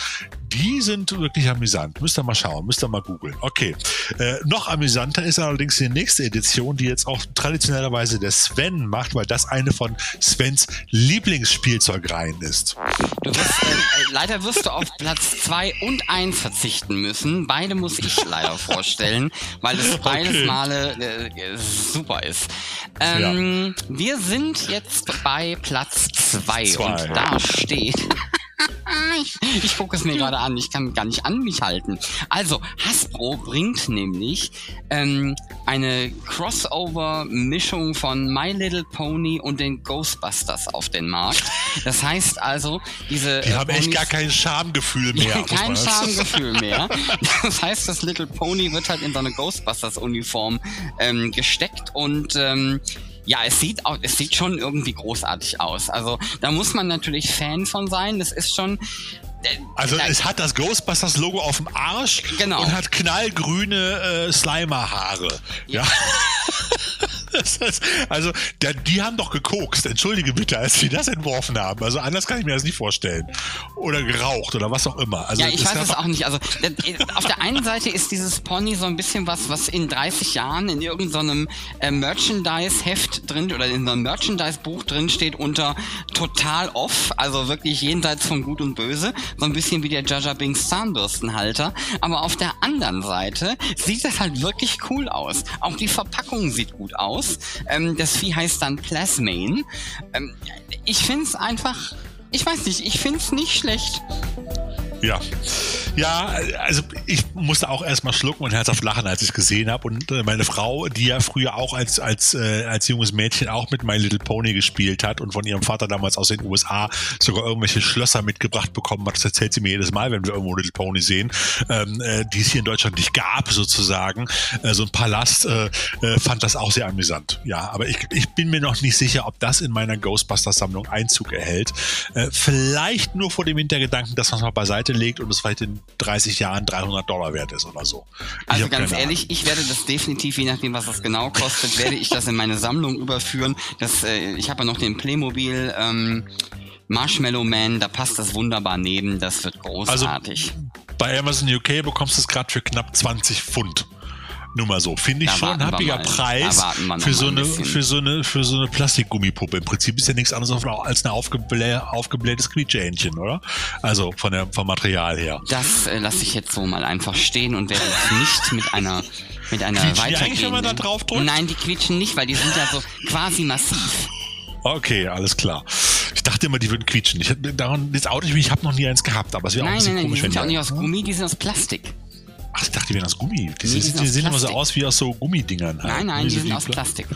die sind wirklich amüsant. Müsst ihr mal schauen, müsst ihr mal googeln. Okay. Äh, noch amüsanter ist allerdings die nächste Edition, die jetzt auch traditionellerweise der Sven macht, weil das eine von Svens Lieblingsspielzeugreihen ist. Du wirst, äh, leider wirst du auf Platz 2 und 1 verzichten müssen. Beide muss ich leider vorstellen, weil es [LAUGHS] beides okay. Male äh, super ist. Ähm, ja. Wir sind jetzt bei Platz zwei und da steht. [LAUGHS] ich, [LAUGHS] ich gucke es mir gerade an, ich kann gar nicht an mich halten. Also, Hasbro bringt nämlich ähm, eine Crossover-Mischung von My Little Pony und den Ghostbusters auf den Markt. Das heißt also, diese. Die äh, haben Ponys, echt gar kein Schamgefühl mehr. [LAUGHS] kein Schamgefühl mehr. [LAUGHS] Das heißt, das Little Pony wird halt in so eine Ghostbusters-Uniform ähm, gesteckt und ähm, ja, es sieht auch, es sieht schon irgendwie großartig aus. Also da muss man natürlich Fan von sein. Das ist schon. Äh, also es hat das Ghostbusters-Logo auf dem Arsch genau. und hat knallgrüne äh, Slimer-Haare. Ja. ja. [LAUGHS] [LAUGHS] also, die haben doch gekokst, entschuldige bitte, als sie das entworfen haben. Also anders kann ich mir das nicht vorstellen. Oder geraucht oder was auch immer. Also, ja, ich weiß es auch nicht. Also auf der einen Seite ist dieses Pony so ein bisschen was, was in 30 Jahren in irgendeinem äh, Merchandise-Heft drin oder in so einem Merchandise-Buch drin steht unter total off, also wirklich jenseits von Gut und Böse. So ein bisschen wie der Jaja Binks Zahnbürstenhalter. Aber auf der anderen Seite sieht das halt wirklich cool aus. Auch die Verpackung sieht gut aus Ähm, das Vieh heißt dann Plasmane. Ähm, ich finde es einfach, ich weiß nicht, ich finde es nicht schlecht. Ja. Ja, also ich musste auch erstmal schlucken und herzhaft lachen, als ich es gesehen habe. Und äh, meine Frau, die ja früher auch als, als, äh, als junges Mädchen auch mit My Little Pony gespielt hat und von ihrem Vater damals aus den USA sogar irgendwelche Schlösser mitgebracht bekommen hat, das erzählt sie mir jedes Mal, wenn wir irgendwo Little Pony sehen, ähm, äh, die es hier in Deutschland nicht gab, sozusagen. Äh, so ein Palast, äh, äh, fand das auch sehr amüsant. Ja, aber ich, ich bin mir noch nicht sicher, ob das in meiner Ghostbusters-Sammlung Einzug erhält. Äh, vielleicht nur vor dem Hintergedanken, dass man es mal beiseite legt und es vielleicht in 30 Jahren 300 Dollar wert ist oder so. Ich also ganz ehrlich, Ahnung. ich werde das definitiv, je nachdem, was das genau kostet, werde ich das in meine Sammlung überführen. Das, äh, ich habe ja noch den Playmobil ähm, Marshmallow Man, da passt das wunderbar neben, das wird großartig. Also, bei Amazon UK bekommst du es gerade für knapp 20 Pfund. Nur mal so. Finde ich da schon ein happiger Preis für so, eine, für, so eine, für so eine Plastikgummipuppe. Im Prinzip ist ja nichts anderes als ein aufgeblä aufgeblähtes Quietschähnchen, oder? Also von der, vom Material her. Das äh, lasse ich jetzt so mal einfach stehen und werde es nicht mit einer mit einer quietschen die eigentlich, wenn man da drauf drückt? Nein, die quietschen nicht, weil die sind ja so quasi massiv. Okay, alles klar. Ich dachte immer, die würden quietschen. Ich, daran, das Auto, ich habe noch nie eins gehabt, aber es wäre auch ein bisschen nein, komisch. Nein, die sind ja auch nicht aus Gummi, die sind aus Plastik. Ach, ich dachte, die wären aus Gummi. Die, nee, die, die sehen immer so aus wie aus so Gummidingern. Halt. Nein, nein, die sind aus Plastik.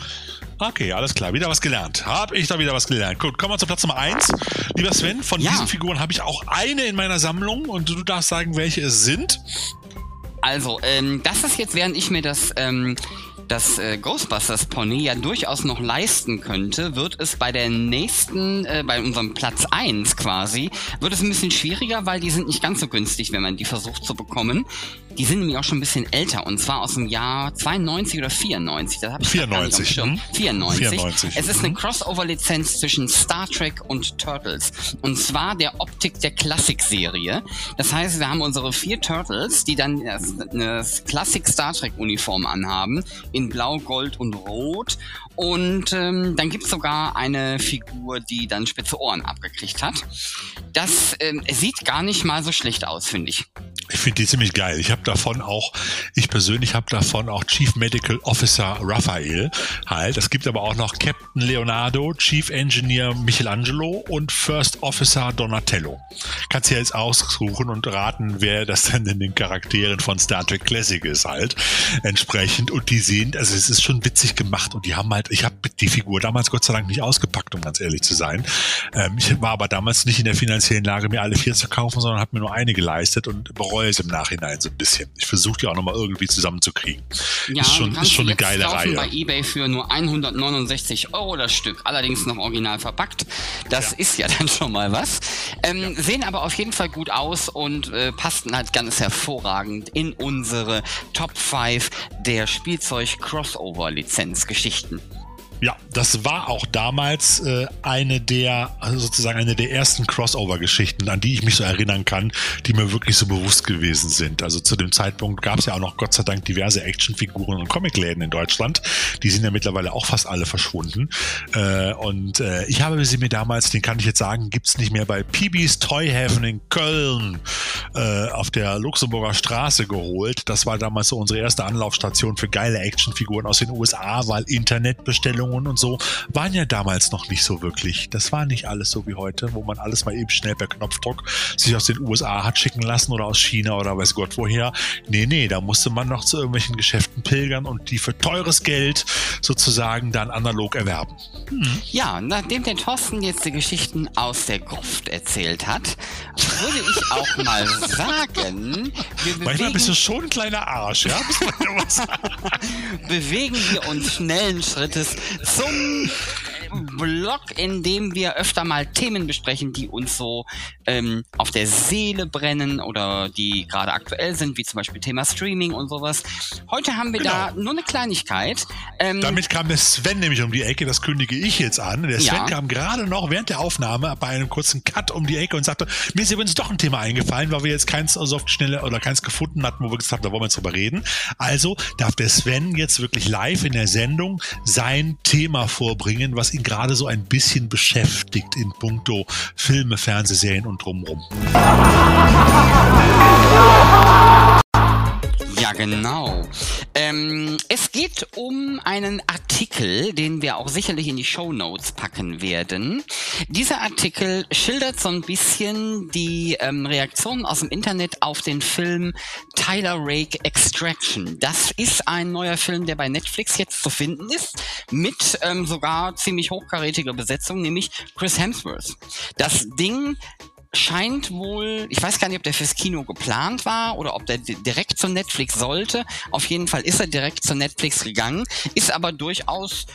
Okay, alles klar. Wieder was gelernt. Hab ich da wieder was gelernt. Gut, kommen wir zu Platz Nummer 1. Lieber Sven, von ja. diesen Figuren habe ich auch eine in meiner Sammlung und du darfst sagen, welche es sind. Also, ähm, das ist jetzt, während ich mir das ähm, das äh, Ghostbusters Pony ja durchaus noch leisten könnte, wird es bei der nächsten, äh, bei unserem Platz 1 quasi, wird es ein bisschen schwieriger, weil die sind nicht ganz so günstig, wenn man die versucht zu bekommen. Die sind nämlich auch schon ein bisschen älter und zwar aus dem Jahr 92 oder 94. Das habe ich 94. Hm? 94. 94. Es ist eine mhm. Crossover-Lizenz zwischen Star Trek und Turtles. Und zwar der Optik der Klassik-Serie. Das heißt, wir haben unsere vier Turtles, die dann eine Klassik Star Trek-Uniform anhaben, in Blau, Gold und Rot. Und ähm, dann gibt's sogar eine Figur, die dann spitze Ohren abgekriegt hat. Das ähm, sieht gar nicht mal so schlecht aus, finde ich. Ich finde die ziemlich geil. Ich habe davon auch, ich persönlich habe davon auch Chief Medical Officer Raphael halt. Es gibt aber auch noch Captain Leonardo, Chief Engineer Michelangelo und First Officer Donatello. Kannst du jetzt aussuchen und raten, wer das denn in den Charakteren von Star Trek Classic ist halt. Entsprechend. Und die sehen, also es ist schon witzig gemacht und die haben halt, ich habe die Figur damals Gott sei Dank nicht ausgepackt, um ganz ehrlich zu sein. Ähm, ich war aber damals nicht in der finanziellen Lage, mir alle vier zu kaufen, sondern habe mir nur eine geleistet und bereue es im Nachhinein so ein bisschen. Ich versuche die auch nochmal irgendwie zusammenzukriegen. Ja, ist schon, ist schon eine geile Reihe. bei eBay für nur 169 Euro das Stück, allerdings noch original verpackt. Das ja. ist ja dann schon mal was. Ähm, ja. Sehen aber auf jeden Fall gut aus und äh, passten halt ganz hervorragend in unsere Top 5 der Spielzeug-Crossover-Lizenzgeschichten. Ja, das war auch damals äh, eine der, also sozusagen eine der ersten Crossover-Geschichten, an die ich mich so erinnern kann, die mir wirklich so bewusst gewesen sind. Also zu dem Zeitpunkt gab es ja auch noch Gott sei Dank diverse Actionfiguren und Comicläden in Deutschland. Die sind ja mittlerweile auch fast alle verschwunden. Äh, und äh, ich habe sie mir damals, den kann ich jetzt sagen, gibt's nicht mehr bei PB's Toy Heaven in Köln äh, auf der Luxemburger Straße geholt. Das war damals so unsere erste Anlaufstation für geile Actionfiguren aus den USA, weil Internetbestellungen Bestellungen und so waren ja damals noch nicht so wirklich. Das war nicht alles so wie heute, wo man alles mal eben schnell per Knopfdruck sich aus den USA hat schicken lassen oder aus China oder weiß Gott woher. Nee, nee, da musste man noch zu irgendwelchen Geschäften pilgern und die für teures Geld sozusagen dann analog erwerben. Hm. Ja, nachdem der Thorsten jetzt die Geschichten aus der Gruft erzählt hat, würde ich auch mal sagen, wir Manchmal bist du schon ein kleiner Arsch, ja? [LAUGHS] bewegen wir uns schnellen Schrittes zum Blog, in dem wir öfter mal Themen besprechen, die uns so ähm, auf der Seele brennen oder die gerade aktuell sind, wie zum Beispiel Thema Streaming und sowas. Heute haben wir genau. da nur eine Kleinigkeit. Ähm, Damit kam der Sven nämlich um die Ecke, das kündige ich jetzt an. Der Sven ja. kam gerade noch während der Aufnahme bei einem kurzen Cut um die Ecke und sagte, mir ist übrigens doch ein Thema eingefallen, weil wir jetzt keins so auf die Schnelle oder keins gefunden hatten, wo wir gesagt haben, da wollen wir jetzt drüber reden. Also darf der Sven jetzt wirklich live in der Sendung sein Thema vorbringen, was ihn gerade so ein bisschen beschäftigt in puncto Filme, Fernsehserien und drumherum. Genau. Ähm, es geht um einen Artikel, den wir auch sicherlich in die Show Notes packen werden. Dieser Artikel schildert so ein bisschen die ähm, Reaktionen aus dem Internet auf den Film Tyler Rake Extraction. Das ist ein neuer Film, der bei Netflix jetzt zu finden ist, mit ähm, sogar ziemlich hochkarätiger Besetzung, nämlich Chris Hemsworth. Das Ding scheint wohl, ich weiß gar nicht, ob der fürs Kino geplant war oder ob der direkt zu Netflix sollte. Auf jeden Fall ist er direkt zu Netflix gegangen, ist aber durchaus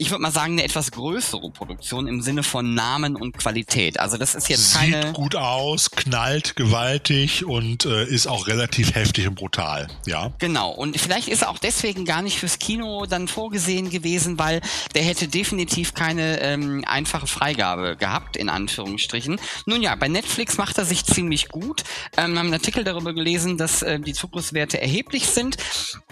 ich würde mal sagen, eine etwas größere Produktion im Sinne von Namen und Qualität. Also das ist jetzt Sieht keine. Sieht gut aus, knallt gewaltig und äh, ist auch relativ heftig und brutal, ja. Genau. Und vielleicht ist er auch deswegen gar nicht fürs Kino dann vorgesehen gewesen, weil der hätte definitiv keine ähm, einfache Freigabe gehabt, in Anführungsstrichen. Nun ja, bei Netflix macht er sich ziemlich gut. Ähm, wir haben einen Artikel darüber gelesen, dass äh, die Zugriffswerte erheblich sind.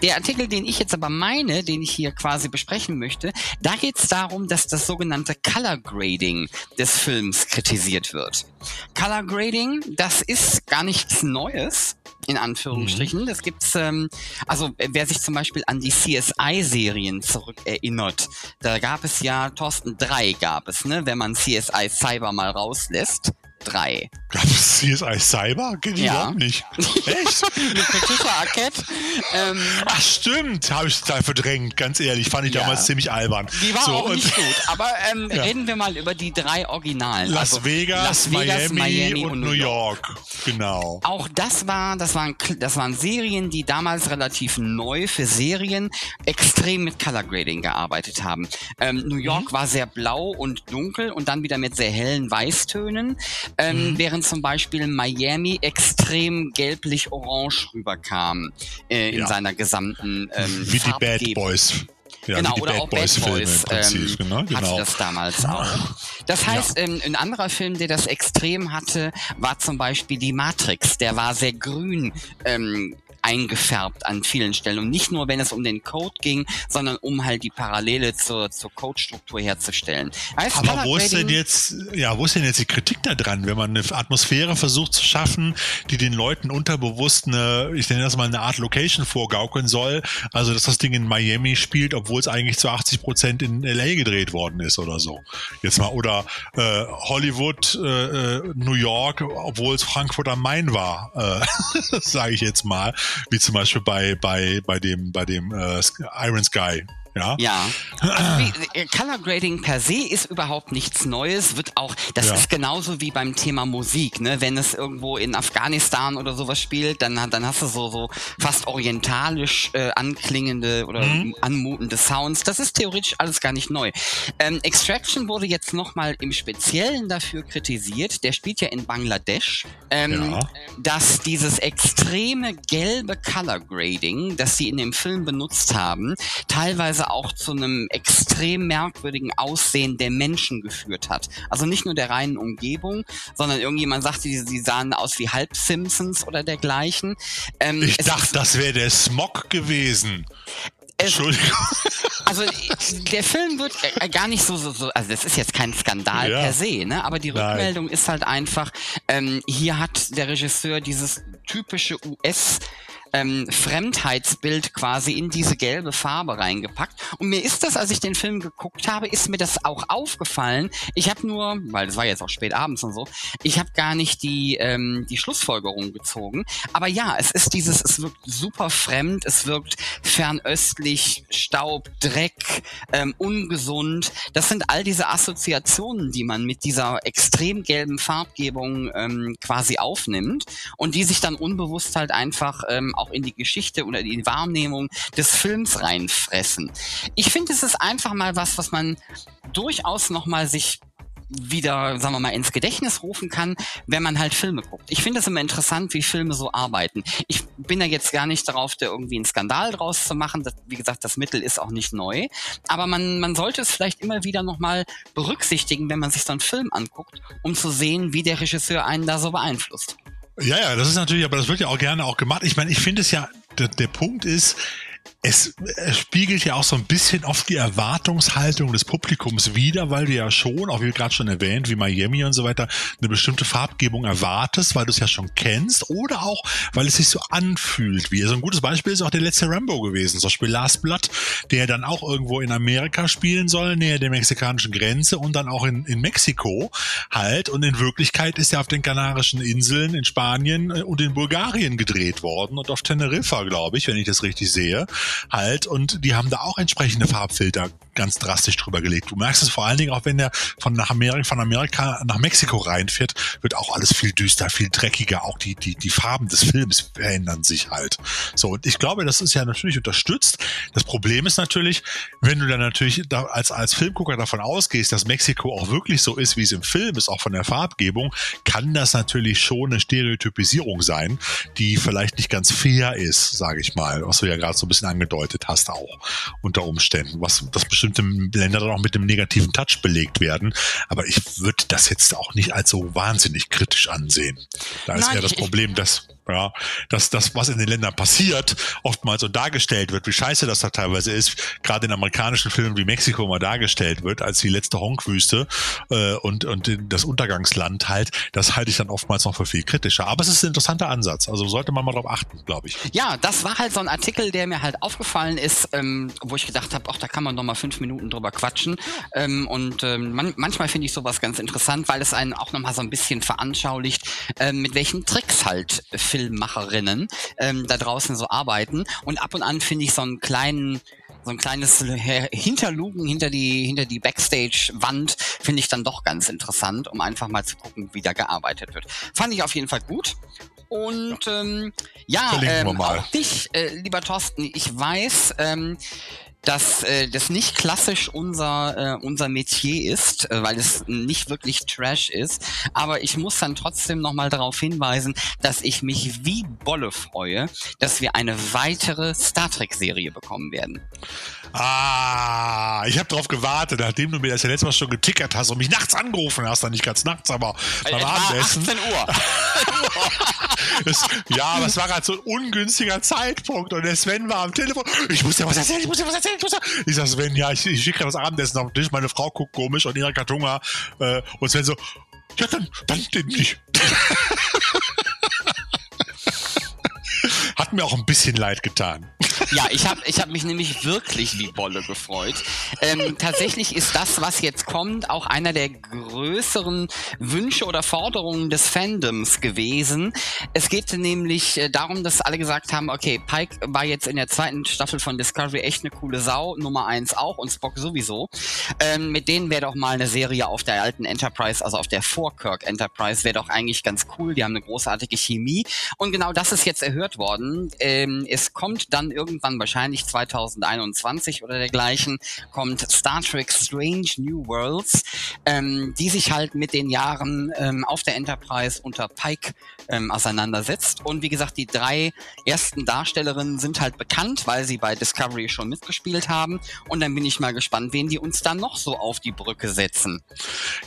Der Artikel, den ich jetzt aber meine, den ich hier quasi besprechen möchte, da geht es darum, dass das sogenannte Color Grading des Films kritisiert wird. Color Grading, das ist gar nichts Neues in Anführungsstrichen. Mhm. Das gibt's, ähm, also wer sich zum Beispiel an die CSI-Serien zurückerinnert, da gab es ja, Thorsten 3 gab es, ne, wenn man CSI Cyber mal rauslässt. 3. Gab es CSI Cyber? Geht ja. überhaupt nicht. [LAUGHS] Echt? Mit Patricia Arquette. Ähm, Ach stimmt, habe ich total verdrängt, ganz ehrlich. Fand ich ja. damals ziemlich albern. Die war so, auch nicht gut. Aber ähm, [LAUGHS] ja. reden wir mal über die drei Originalen. Las, also, Vegas, Las Vegas, Miami, Miami und, und, New York. York. Genau. Auch das war, das waren, das waren Serien, die damals relativ neu für Serien extrem mit Color Grading gearbeitet haben. Ähm, New York mhm. war sehr blau und dunkel und dann wieder mit sehr hellen Weißtönen ähm, mhm. während zum Beispiel Miami extrem gelblich-orange rüberkam äh, in ja. seiner gesamten ähm, Wie die Bad Boys. Ja, genau, oder Bad auch Boys Bad Boys ähm, genau, genau. hatte das damals auch. Das heißt, ja. ähm, ein anderer Film, der das extrem hatte, war zum Beispiel die Matrix. Der war sehr grün ähm, eingefärbt an vielen Stellen. Und nicht nur, wenn es um den Code ging, sondern um halt die Parallele zur, zur Code-Struktur herzustellen. Heißt, Aber wo ist denn jetzt, ja, wo ist denn jetzt die Kritik da dran, wenn man eine Atmosphäre versucht zu schaffen, die den Leuten unterbewusst eine, ich nenne das mal eine Art Location vorgaukeln soll, also dass das Ding in Miami spielt, obwohl es eigentlich zu 80 Prozent in LA gedreht worden ist oder so. Jetzt mal, oder äh, Hollywood, äh, äh New York, obwohl es Frankfurt am Main war, äh, [LAUGHS] sage ich jetzt mal wie zum Beispiel bei, bei, bei dem, bei dem äh, Iron Sky. Ja. ja. Also wie, äh, Color Grading per se ist überhaupt nichts Neues, wird auch, das ja. ist genauso wie beim Thema Musik, ne? Wenn es irgendwo in Afghanistan oder sowas spielt, dann, dann hast du so, so fast orientalisch äh, anklingende oder mhm. anmutende Sounds. Das ist theoretisch alles gar nicht neu. Ähm, Extraction wurde jetzt nochmal im Speziellen dafür kritisiert, der spielt ja in Bangladesch, ähm, ja. dass dieses extreme gelbe Color Grading, das sie in dem Film benutzt haben, teilweise Auch zu einem extrem merkwürdigen Aussehen der Menschen geführt hat. Also nicht nur der reinen Umgebung, sondern irgendjemand sagte, sie sahen aus wie halb Simpsons oder dergleichen. Ähm, ich dachte, das wäre der Smog gewesen. Entschuldigung. [LAUGHS] Also der Film wird äh, gar nicht so, so, so, also das ist jetzt kein Skandal ja. per se, ne? Aber die Rückmeldung Nein. ist halt einfach, ähm, hier hat der Regisseur dieses typische US- ähm, Fremdheitsbild quasi in diese gelbe Farbe reingepackt. Und mir ist das, als ich den Film geguckt habe, ist mir das auch aufgefallen. Ich habe nur, weil es war jetzt auch spät abends und so, ich habe gar nicht die, ähm, die Schlussfolgerung gezogen. Aber ja, es ist dieses, es wirkt super fremd, es wirkt fernöstlich, Staub, Dreck, ähm, ungesund. Das sind all diese Assoziationen, die man mit dieser extrem gelben Farbgebung ähm, quasi aufnimmt und die sich dann unbewusst halt einfach ähm, auch in die Geschichte oder die Wahrnehmung des Films reinfressen. Ich finde, es ist einfach mal was, was man durchaus nochmal sich wieder, sagen wir mal, ins Gedächtnis rufen kann, wenn man halt Filme guckt. Ich finde es immer interessant, wie Filme so arbeiten. Ich bin da jetzt gar nicht darauf, da irgendwie einen Skandal draus zu machen. Das, wie gesagt, das Mittel ist auch nicht neu. Aber man, man sollte es vielleicht immer wieder nochmal berücksichtigen, wenn man sich so einen Film anguckt, um zu sehen, wie der Regisseur einen da so beeinflusst. Ja, ja, das ist natürlich, aber das wird ja auch gerne auch gemacht. Ich meine, ich finde es ja, der, der Punkt ist, es, es spiegelt ja auch so ein bisschen oft die Erwartungshaltung des Publikums wider, weil du ja schon, auch wie gerade schon erwähnt, wie Miami und so weiter, eine bestimmte Farbgebung erwartest, weil du es ja schon kennst oder auch, weil es sich so anfühlt wie. So ein gutes Beispiel ist auch der letzte Rambo gewesen, zum Beispiel Last Blood, der dann auch irgendwo in Amerika spielen soll, näher der mexikanischen Grenze und dann auch in, in Mexiko halt. Und in Wirklichkeit ist er auf den Kanarischen Inseln, in Spanien äh, und in Bulgarien gedreht worden und auf Teneriffa, glaube ich, wenn ich das richtig sehe halt und die haben da auch entsprechende Farbfilter ganz drastisch drüber gelegt. Du merkst es vor allen Dingen auch, wenn der von nach Amerika, von Amerika nach Mexiko reinfährt, wird auch alles viel düster, viel dreckiger. Auch die, die, die Farben des Films verändern sich halt. So, und ich glaube, das ist ja natürlich unterstützt. Das Problem ist natürlich, wenn du dann natürlich da als, als Filmgucker davon ausgehst, dass Mexiko auch wirklich so ist, wie es im Film ist, auch von der Farbgebung, kann das natürlich schon eine Stereotypisierung sein, die vielleicht nicht ganz fair ist, sage ich mal, was du ja gerade so ein bisschen angedeutet hast auch unter Umständen, was das bestimmte Länder dann auch mit dem negativen Touch belegt werden. Aber ich würde das jetzt auch nicht als so wahnsinnig kritisch ansehen. Da ist ja das Problem, dass ja, dass das, was in den Ländern passiert, oftmals so dargestellt wird, wie scheiße das da teilweise ist, gerade in amerikanischen Filmen wie Mexiko mal dargestellt wird, als die letzte Honkwüste äh, und, und das Untergangsland halt, das halte ich dann oftmals noch für viel kritischer. Aber es ist ein interessanter Ansatz, also sollte man mal drauf achten, glaube ich. Ja, das war halt so ein Artikel, der mir halt aufgefallen ist, ähm, wo ich gedacht habe, ach, da kann man noch mal fünf Minuten drüber quatschen. Ähm, und ähm, man, manchmal finde ich sowas ganz interessant, weil es einen auch noch mal so ein bisschen veranschaulicht, äh, mit welchen Tricks halt Filme Filmmacherinnen ähm, da draußen so arbeiten. Und ab und an finde ich so einen kleinen so ein kleines Hinterlugen hinter die hinter die Backstage-Wand finde ich dann doch ganz interessant, um einfach mal zu gucken, wie da gearbeitet wird. Fand ich auf jeden Fall gut. Und ähm, ja, ähm, auch dich, äh, lieber Thorsten, ich weiß, ähm, dass äh, das nicht klassisch unser äh, unser Metier ist, äh, weil es nicht wirklich Trash ist. Aber ich muss dann trotzdem noch mal darauf hinweisen, dass ich mich wie Bolle freue, dass wir eine weitere Star Trek Serie bekommen werden. Ah, ich habe darauf gewartet, nachdem du mir das ja letztes Mal schon getickert hast und mich nachts angerufen hast, dann nicht ganz nachts, aber beim Abendessen. 18 Uhr. [LAUGHS] [LAUGHS] ja, aber es war gerade so ein ungünstiger Zeitpunkt und der Sven war am Telefon. Ich muss dir was erzählen, ich muss dir was erzählen. Ich, muss dir. ich sag Sven, ja, ich, ich schicke gerade das Abendessen auf den Tisch. Meine Frau guckt komisch und ihre Kartunga äh, und Sven so, ja, dann, dann den nicht. [LAUGHS] Hat mir auch ein bisschen leid getan. Ja, ich habe ich hab mich nämlich wirklich wie Bolle gefreut. Ähm, tatsächlich ist das, was jetzt kommt, auch einer der größeren Wünsche oder Forderungen des Fandoms gewesen. Es geht nämlich äh, darum, dass alle gesagt haben, okay, Pike war jetzt in der zweiten Staffel von Discovery echt eine coole Sau, Nummer eins auch und Spock sowieso. Ähm, mit denen wäre doch mal eine Serie auf der alten Enterprise, also auf der Vorkirk Enterprise, wäre doch eigentlich ganz cool. Die haben eine großartige Chemie. Und genau das ist jetzt erhört worden. Ähm, es kommt dann irgendwann wahrscheinlich 2021 oder dergleichen kommt Star Trek Strange New Worlds, ähm, die sich halt mit den Jahren ähm, auf der Enterprise unter Pike ähm, auseinandersetzt. Und wie gesagt, die drei ersten Darstellerinnen sind halt bekannt, weil sie bei Discovery schon mitgespielt haben. Und dann bin ich mal gespannt, wen die uns dann noch so auf die Brücke setzen.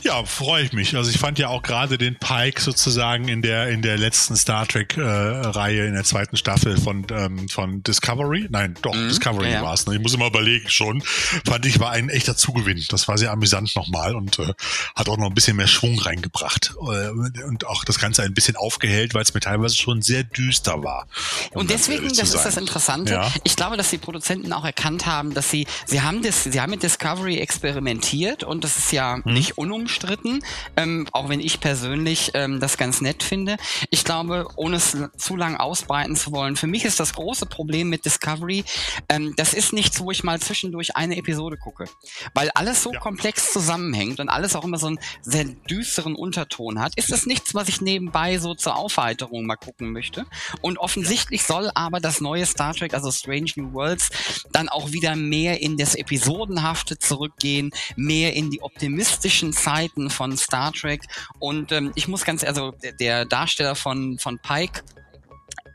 Ja, freue ich mich. Also ich fand ja auch gerade den Pike sozusagen in der in der letzten Star Trek äh, Reihe in der zweiten Staffel von ähm, von Discovery. Nein, doch mhm, Discovery ja, war es. Ne? Ich muss immer überlegen schon. Fand ich war ein echter Zugewinn. Das war sehr amüsant nochmal und äh, hat auch noch ein bisschen mehr Schwung reingebracht äh, und auch das Ganze ein bisschen aufgehellt, weil es mir teilweise schon sehr düster war. Um und deswegen, das ist das Interessante. Ja. Ich glaube, dass die Produzenten auch erkannt haben, dass sie sie haben das, sie haben mit Discovery experimentiert und das ist ja mhm. nicht unumstritten, ähm, auch wenn ich persönlich ähm, das ganz nett finde. Ich glaube, ohne es zu lang ausbreiten zu wollen, für mich ist das große Problem mit Discovery, ähm, das ist nichts, wo ich mal zwischendurch eine Episode gucke, weil alles so ja. komplex zusammenhängt und alles auch immer so einen sehr düsteren Unterton hat. Ist das nichts, was ich nebenbei so zur Aufheiterung mal gucken möchte? Und offensichtlich soll aber das neue Star Trek, also Strange New Worlds, dann auch wieder mehr in das Episodenhafte zurückgehen, mehr in die optimistischen Zeiten von Star Trek. Und ähm, ich muss ganz, also der Darsteller von, von Pike,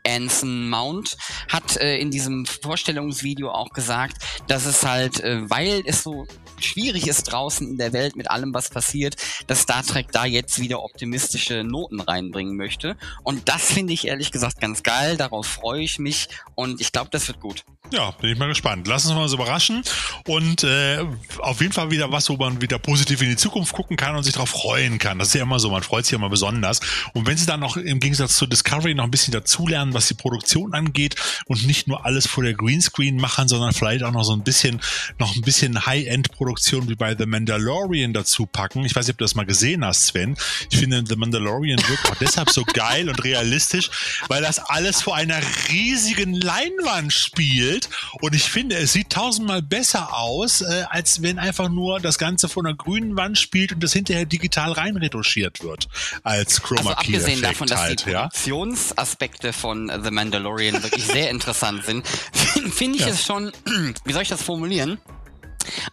Anson Mount hat äh, in diesem Vorstellungsvideo auch gesagt, dass es halt, äh, weil es so schwierig ist draußen in der Welt mit allem, was passiert, dass Star Trek da jetzt wieder optimistische Noten reinbringen möchte. Und das finde ich ehrlich gesagt ganz geil. Darauf freue ich mich und ich glaube, das wird gut. Ja, bin ich mal gespannt. Lass uns mal so überraschen und äh, auf jeden Fall wieder was, wo man wieder positiv in die Zukunft gucken kann und sich darauf freuen kann. Das ist ja immer so, man freut sich immer besonders. Und wenn sie dann noch im Gegensatz zu Discovery noch ein bisschen dazulernen, was die Produktion angeht und nicht nur alles vor der Greenscreen machen, sondern vielleicht auch noch so ein bisschen, noch ein bisschen High-End-Produktion wie bei The Mandalorian dazu packen. Ich weiß nicht, ob du das mal gesehen hast, Sven. Ich finde, The Mandalorian wirkt auch deshalb so geil und realistisch, weil das alles vor einer riesigen Leinwand spielt und ich finde, es sieht tausendmal besser aus, äh, als wenn einfach nur das Ganze vor einer grünen Wand spielt und das hinterher digital reinretuschiert wird als Chroma also abgesehen davon, dass halt, die Produktionsaspekte ja? von The Mandalorian wirklich sehr interessant sind, [LAUGHS] finde ich ja. es schon, [CLEARS THROAT] wie soll ich das formulieren?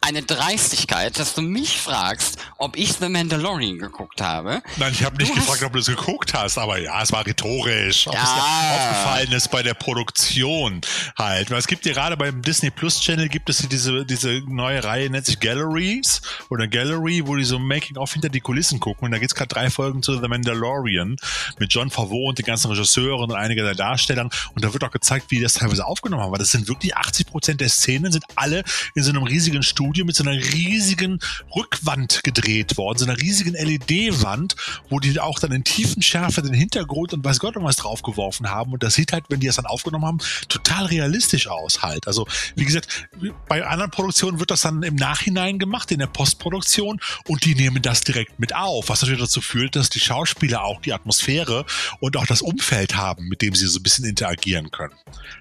Eine Dreistigkeit, dass du mich fragst, ob ich The Mandalorian geguckt habe. Nein, ich habe nicht du gefragt, ob du es geguckt hast, aber ja, es war rhetorisch. Ob ja. es dir aufgefallen ist bei der Produktion halt. Weil es gibt ja gerade beim Disney Plus Channel gibt es diese, diese neue Reihe, nennt sich Galleries oder Gallery, wo die so Making-of hinter die Kulissen gucken. Und da gibt's gerade drei Folgen zu The Mandalorian mit John Favreau und den ganzen Regisseuren und einigen der Darstellern. Und da wird auch gezeigt, wie die das teilweise aufgenommen haben. Weil das sind wirklich 80 Prozent der Szenen sind alle in so einem riesigen Studio mit so einer riesigen Rückwand gedreht worden, so einer riesigen LED-Wand, wo die auch dann in Tiefenschärfe den Hintergrund und weiß Gott noch was draufgeworfen haben. Und das sieht halt, wenn die das dann aufgenommen haben, total realistisch aus halt. Also, wie gesagt, bei anderen Produktionen wird das dann im Nachhinein gemacht, in der Postproduktion, und die nehmen das direkt mit auf, was natürlich dazu führt, dass die Schauspieler auch die Atmosphäre und auch das Umfeld haben, mit dem sie so ein bisschen interagieren können.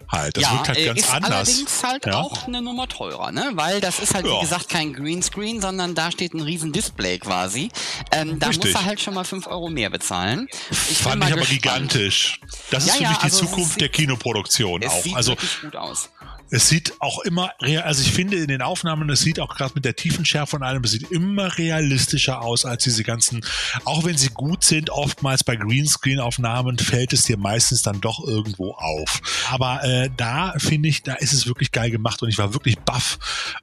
Halt. Das ja, wirkt halt ganz ist anders. allerdings halt ja? auch eine Nummer teurer, ne? Weil das ist halt, ja. wie gesagt, kein Greenscreen, sondern da steht ein riesen Display quasi. Ähm, da Richtig. muss er halt schon mal fünf Euro mehr bezahlen. Ich Fand ich aber gespannt. gigantisch. Das ist für mich die also Zukunft der Kinoproduktion auch. Sieht also gut aus. Es sieht auch immer, also ich finde in den Aufnahmen, es sieht auch gerade mit der Tiefenschärfe von allem, es sieht immer realistischer aus als diese ganzen, auch wenn sie gut sind, oftmals bei Greenscreen-Aufnahmen fällt es dir meistens dann doch irgendwo auf. Aber äh, da finde ich, da ist es wirklich geil gemacht und ich war wirklich baff,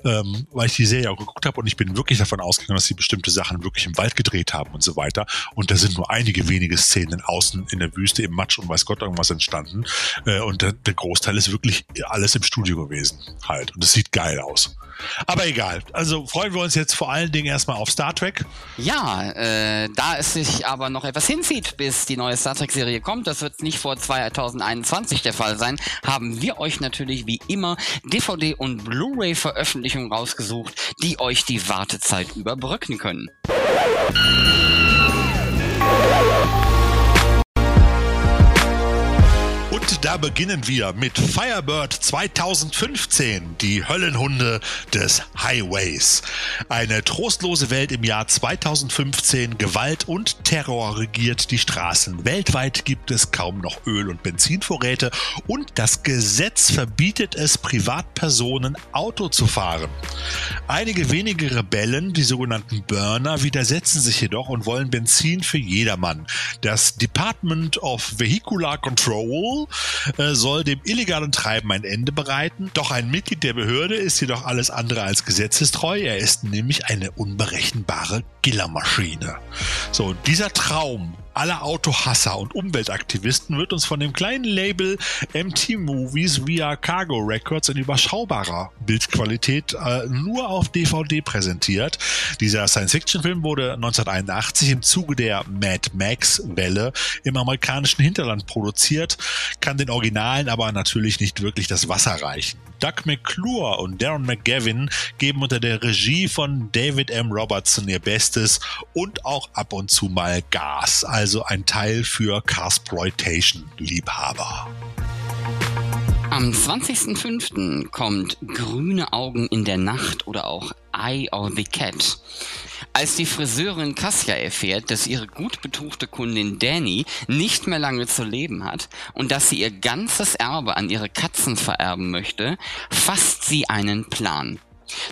ähm, weil ich die Serie auch geguckt habe und ich bin wirklich davon ausgegangen, dass sie bestimmte Sachen wirklich im Wald gedreht haben und so weiter. Und da sind nur einige wenige Szenen außen in der Wüste, im Matsch und weiß Gott irgendwas entstanden. Äh, und der, der Großteil ist wirklich alles im Studio gewesen halt. Und es sieht geil aus. Aber egal. Also freuen wir uns jetzt vor allen Dingen erstmal auf Star Trek. Ja, äh, da es sich aber noch etwas hinzieht, bis die neue Star Trek-Serie kommt, das wird nicht vor 2021 der Fall sein, haben wir euch natürlich wie immer DVD- und Blu-ray-Veröffentlichungen rausgesucht, die euch die Wartezeit überbrücken können. Und da beginnen wir mit Firebird 2015, die Höllenhunde des Highways. Eine trostlose Welt im Jahr 2015, Gewalt und Terror regiert die Straßen. Weltweit gibt es kaum noch Öl- und Benzinvorräte und das Gesetz verbietet es Privatpersonen Auto zu fahren. Einige wenige Rebellen, die sogenannten Burner, widersetzen sich jedoch und wollen Benzin für jedermann. Das Department of Vehicular Control äh, soll dem illegalen Treiben ein Ende bereiten. Doch ein Mitglied der Behörde ist jedoch alles andere als gesetzestreu. Er ist nämlich eine unberechenbare Killermaschine. So, dieser Traum aller Autohasser und Umweltaktivisten wird uns von dem kleinen Label MT Movies via Cargo Records in überschaubarer Bildqualität äh, nur auf DVD präsentiert. Dieser Science-Fiction-Film wurde 1981 im Zuge der Mad Max-Welle im amerikanischen Hinterland produziert, kann den Originalen aber natürlich nicht wirklich das Wasser reichen. Doug McClure und Darren McGavin geben unter der Regie von David M. Robertson ihr Bestes und auch ab und zu mal Gas. Also ein Teil für Carsploitation-Liebhaber. Am 20.05. kommt Grüne Augen in der Nacht oder auch Eye of the Cat. Als die Friseurin Cassia erfährt, dass ihre gut betuchte Kundin Danny nicht mehr lange zu leben hat und dass sie ihr ganzes Erbe an ihre Katzen vererben möchte, fasst sie einen Plan.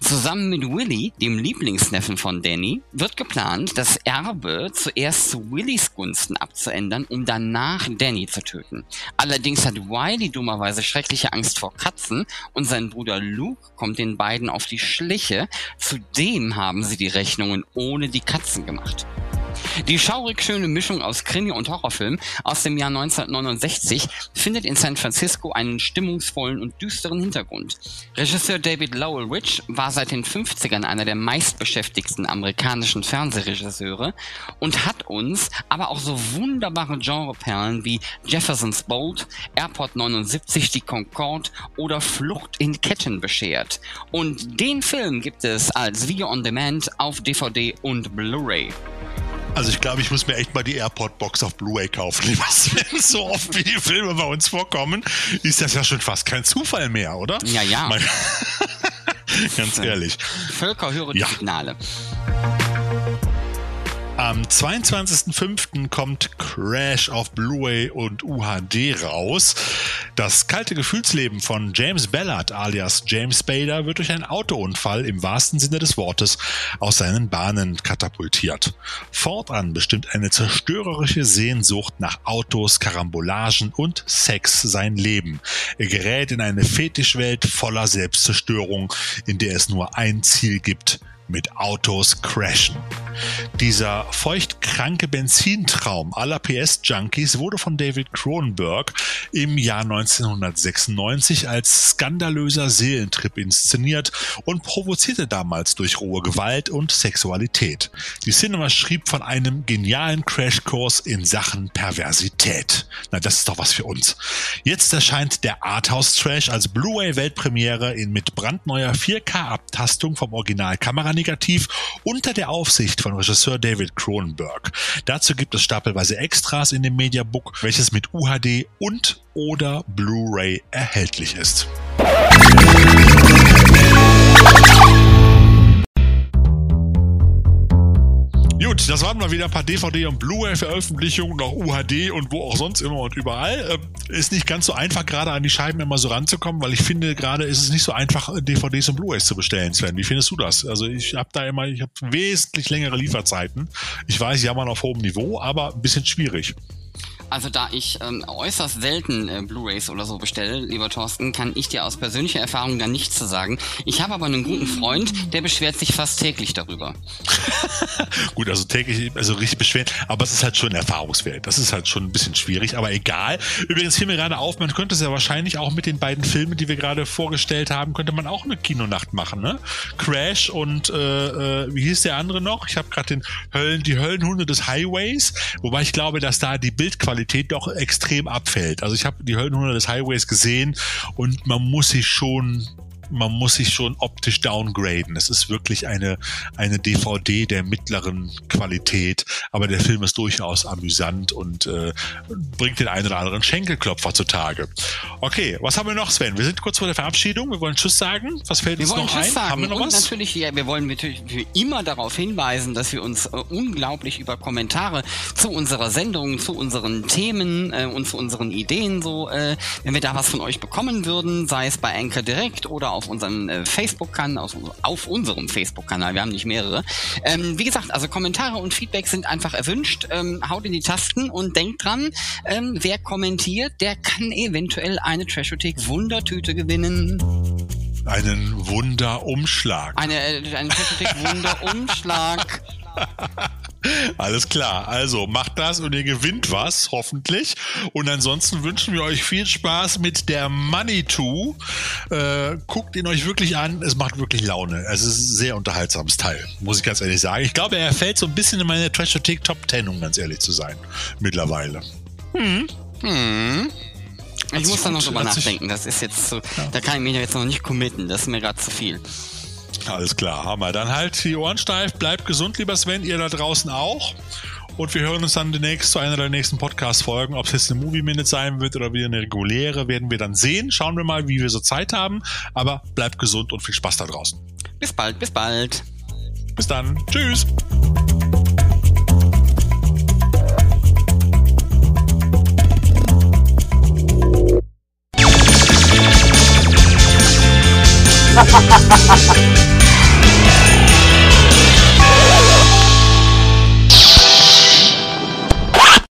Zusammen mit Willy, dem Lieblingsneffen von Danny, wird geplant, das Erbe zuerst zu Willys Gunsten abzuändern, um danach Danny zu töten. Allerdings hat Wiley dummerweise schreckliche Angst vor Katzen und sein Bruder Luke kommt den beiden auf die Schliche. Zudem haben sie die Rechnungen ohne die Katzen gemacht. Die schaurig schöne Mischung aus Krimi und Horrorfilm aus dem Jahr 1969 findet in San Francisco einen stimmungsvollen und düsteren Hintergrund. Regisseur David Lowell Rich war seit den 50ern einer der meistbeschäftigten amerikanischen Fernsehregisseure und hat uns aber auch so wunderbare Genreperlen wie Jefferson's Bolt, Airport 79, die Concorde oder Flucht in Ketten beschert. Und den Film gibt es als Video on Demand auf DVD und Blu-ray. Also ich glaube, ich muss mir echt mal die Airport-Box auf Blu-ray kaufen. Sven, [LAUGHS] so oft wie die Filme bei uns vorkommen, ist das ja schon fast kein Zufall mehr, oder? Ja, ja. Mein [LAUGHS] Ganz ehrlich. Völker hören ja. Signale. Am 22.05. kommt Crash auf Blu-ray und UHD raus. Das kalte Gefühlsleben von James Ballard alias James Spader wird durch einen Autounfall im wahrsten Sinne des Wortes aus seinen Bahnen katapultiert. Fortan bestimmt eine zerstörerische Sehnsucht nach Autos, Karambolagen und Sex sein Leben. Er gerät in eine Fetischwelt voller Selbstzerstörung, in der es nur ein Ziel gibt, mit Autos crashen. Dieser feuchtkranke Benzintraum aller PS-Junkies wurde von David Cronenberg im Jahr 1996 als skandalöser Seelentrip inszeniert und provozierte damals durch rohe Gewalt und Sexualität. Die Cinema schrieb von einem genialen Crashkurs in Sachen Perversität. Na, das ist doch was für uns. Jetzt erscheint der Arthouse-Trash als Blu-ray-Weltpremiere in mit brandneuer 4K-Abtastung vom Original Kameranegativ unter der Aufsicht von Regisseur David Cronenberg. Dazu gibt es stapelweise Extras in dem Mediabook, welches mit UHD und oder Blu-ray erhältlich ist. Gut, das waren mal wieder ein paar DVD- und Blu-ray-Veröffentlichungen, noch UHD und wo auch sonst immer und überall. Ähm, ist nicht ganz so einfach, gerade an die Scheiben immer so ranzukommen, weil ich finde, gerade ist es nicht so einfach, DVDs und Blu-rays zu bestellen, Sven. Wie findest du das? Also ich habe da immer, ich habe wesentlich längere Lieferzeiten. Ich weiß, ja, man auf hohem Niveau, aber ein bisschen schwierig. Also da ich ähm, äußerst selten äh, Blu-rays oder so bestelle, lieber Thorsten, kann ich dir aus persönlicher Erfahrung da nichts zu sagen. Ich habe aber einen guten Freund, der beschwert sich fast täglich darüber. [LAUGHS] Gut, also täglich, also richtig beschwert, aber es ist halt schon Erfahrungswert. Das ist halt schon ein bisschen schwierig, aber egal. Übrigens fiel mir gerade auf, man könnte es ja wahrscheinlich auch mit den beiden Filmen, die wir gerade vorgestellt haben, könnte man auch eine Kinonacht machen, ne? Crash und äh, äh, wie hieß der andere noch? Ich habe gerade den Höllen, die Höllenhunde des Highways, wobei ich glaube, dass da die Bildqualität Qualität doch extrem abfällt. Also ich habe die Höllenhunde des Highways gesehen und man muss sich schon man muss sich schon optisch downgraden. Es ist wirklich eine, eine DVD der mittleren Qualität, aber der Film ist durchaus amüsant und äh, bringt den einen oder anderen Schenkelklopfer zutage. Okay, was haben wir noch, Sven? Wir sind kurz vor der Verabschiedung. Wir wollen Tschüss sagen. Was fällt wir uns noch ein? Sagen. Haben wir noch und was? Natürlich, ja, wir wollen natürlich immer darauf hinweisen, dass wir uns äh, unglaublich über Kommentare zu unserer Sendung, zu unseren Themen äh, und zu unseren Ideen so, äh, wenn wir da was von euch bekommen würden, sei es bei Anchor direkt oder auf unserem äh, Facebook-Kanal, auf, auf, unserem Facebook-Kanal, wir haben nicht mehrere. Ähm, wie gesagt, also Kommentare und Feedback sind einfach erwünscht. Ähm, haut in die Tasten und denkt dran, ähm, wer kommentiert, der kann eventuell eine Trashothek Wundertüte gewinnen. Einen Wunderumschlag. Eine, äh, einen Trashothek Wunderumschlag. [LAUGHS] Alles klar. Also macht das und ihr gewinnt was, hoffentlich. Und ansonsten wünschen wir euch viel Spaß mit der Money 2. Äh, guckt ihn euch wirklich an. Es macht wirklich Laune. Es ist ein sehr unterhaltsames Teil, muss ich ganz ehrlich sagen. Ich glaube, er fällt so ein bisschen in meine Trashothek Top 10, um ganz ehrlich zu sein. Mittlerweile. Hm. Hm. Ich muss da noch drüber nachdenken. Das ist jetzt so, ja. da kann ich mich jetzt noch nicht committen. Das ist mir gerade zu viel. Alles klar, Hammer. Dann halt die Ohren steif, bleibt gesund, lieber Sven, ihr da draußen auch. Und wir hören uns dann demnächst zu einer der nächsten Podcast-Folgen. Ob es jetzt eine Movie-Minute sein wird oder wieder eine reguläre, werden wir dann sehen. Schauen wir mal, wie wir so Zeit haben. Aber bleibt gesund und viel Spaß da draußen. Bis bald, bis bald. Bis dann. Tschüss. 哈哈哈哈哈哈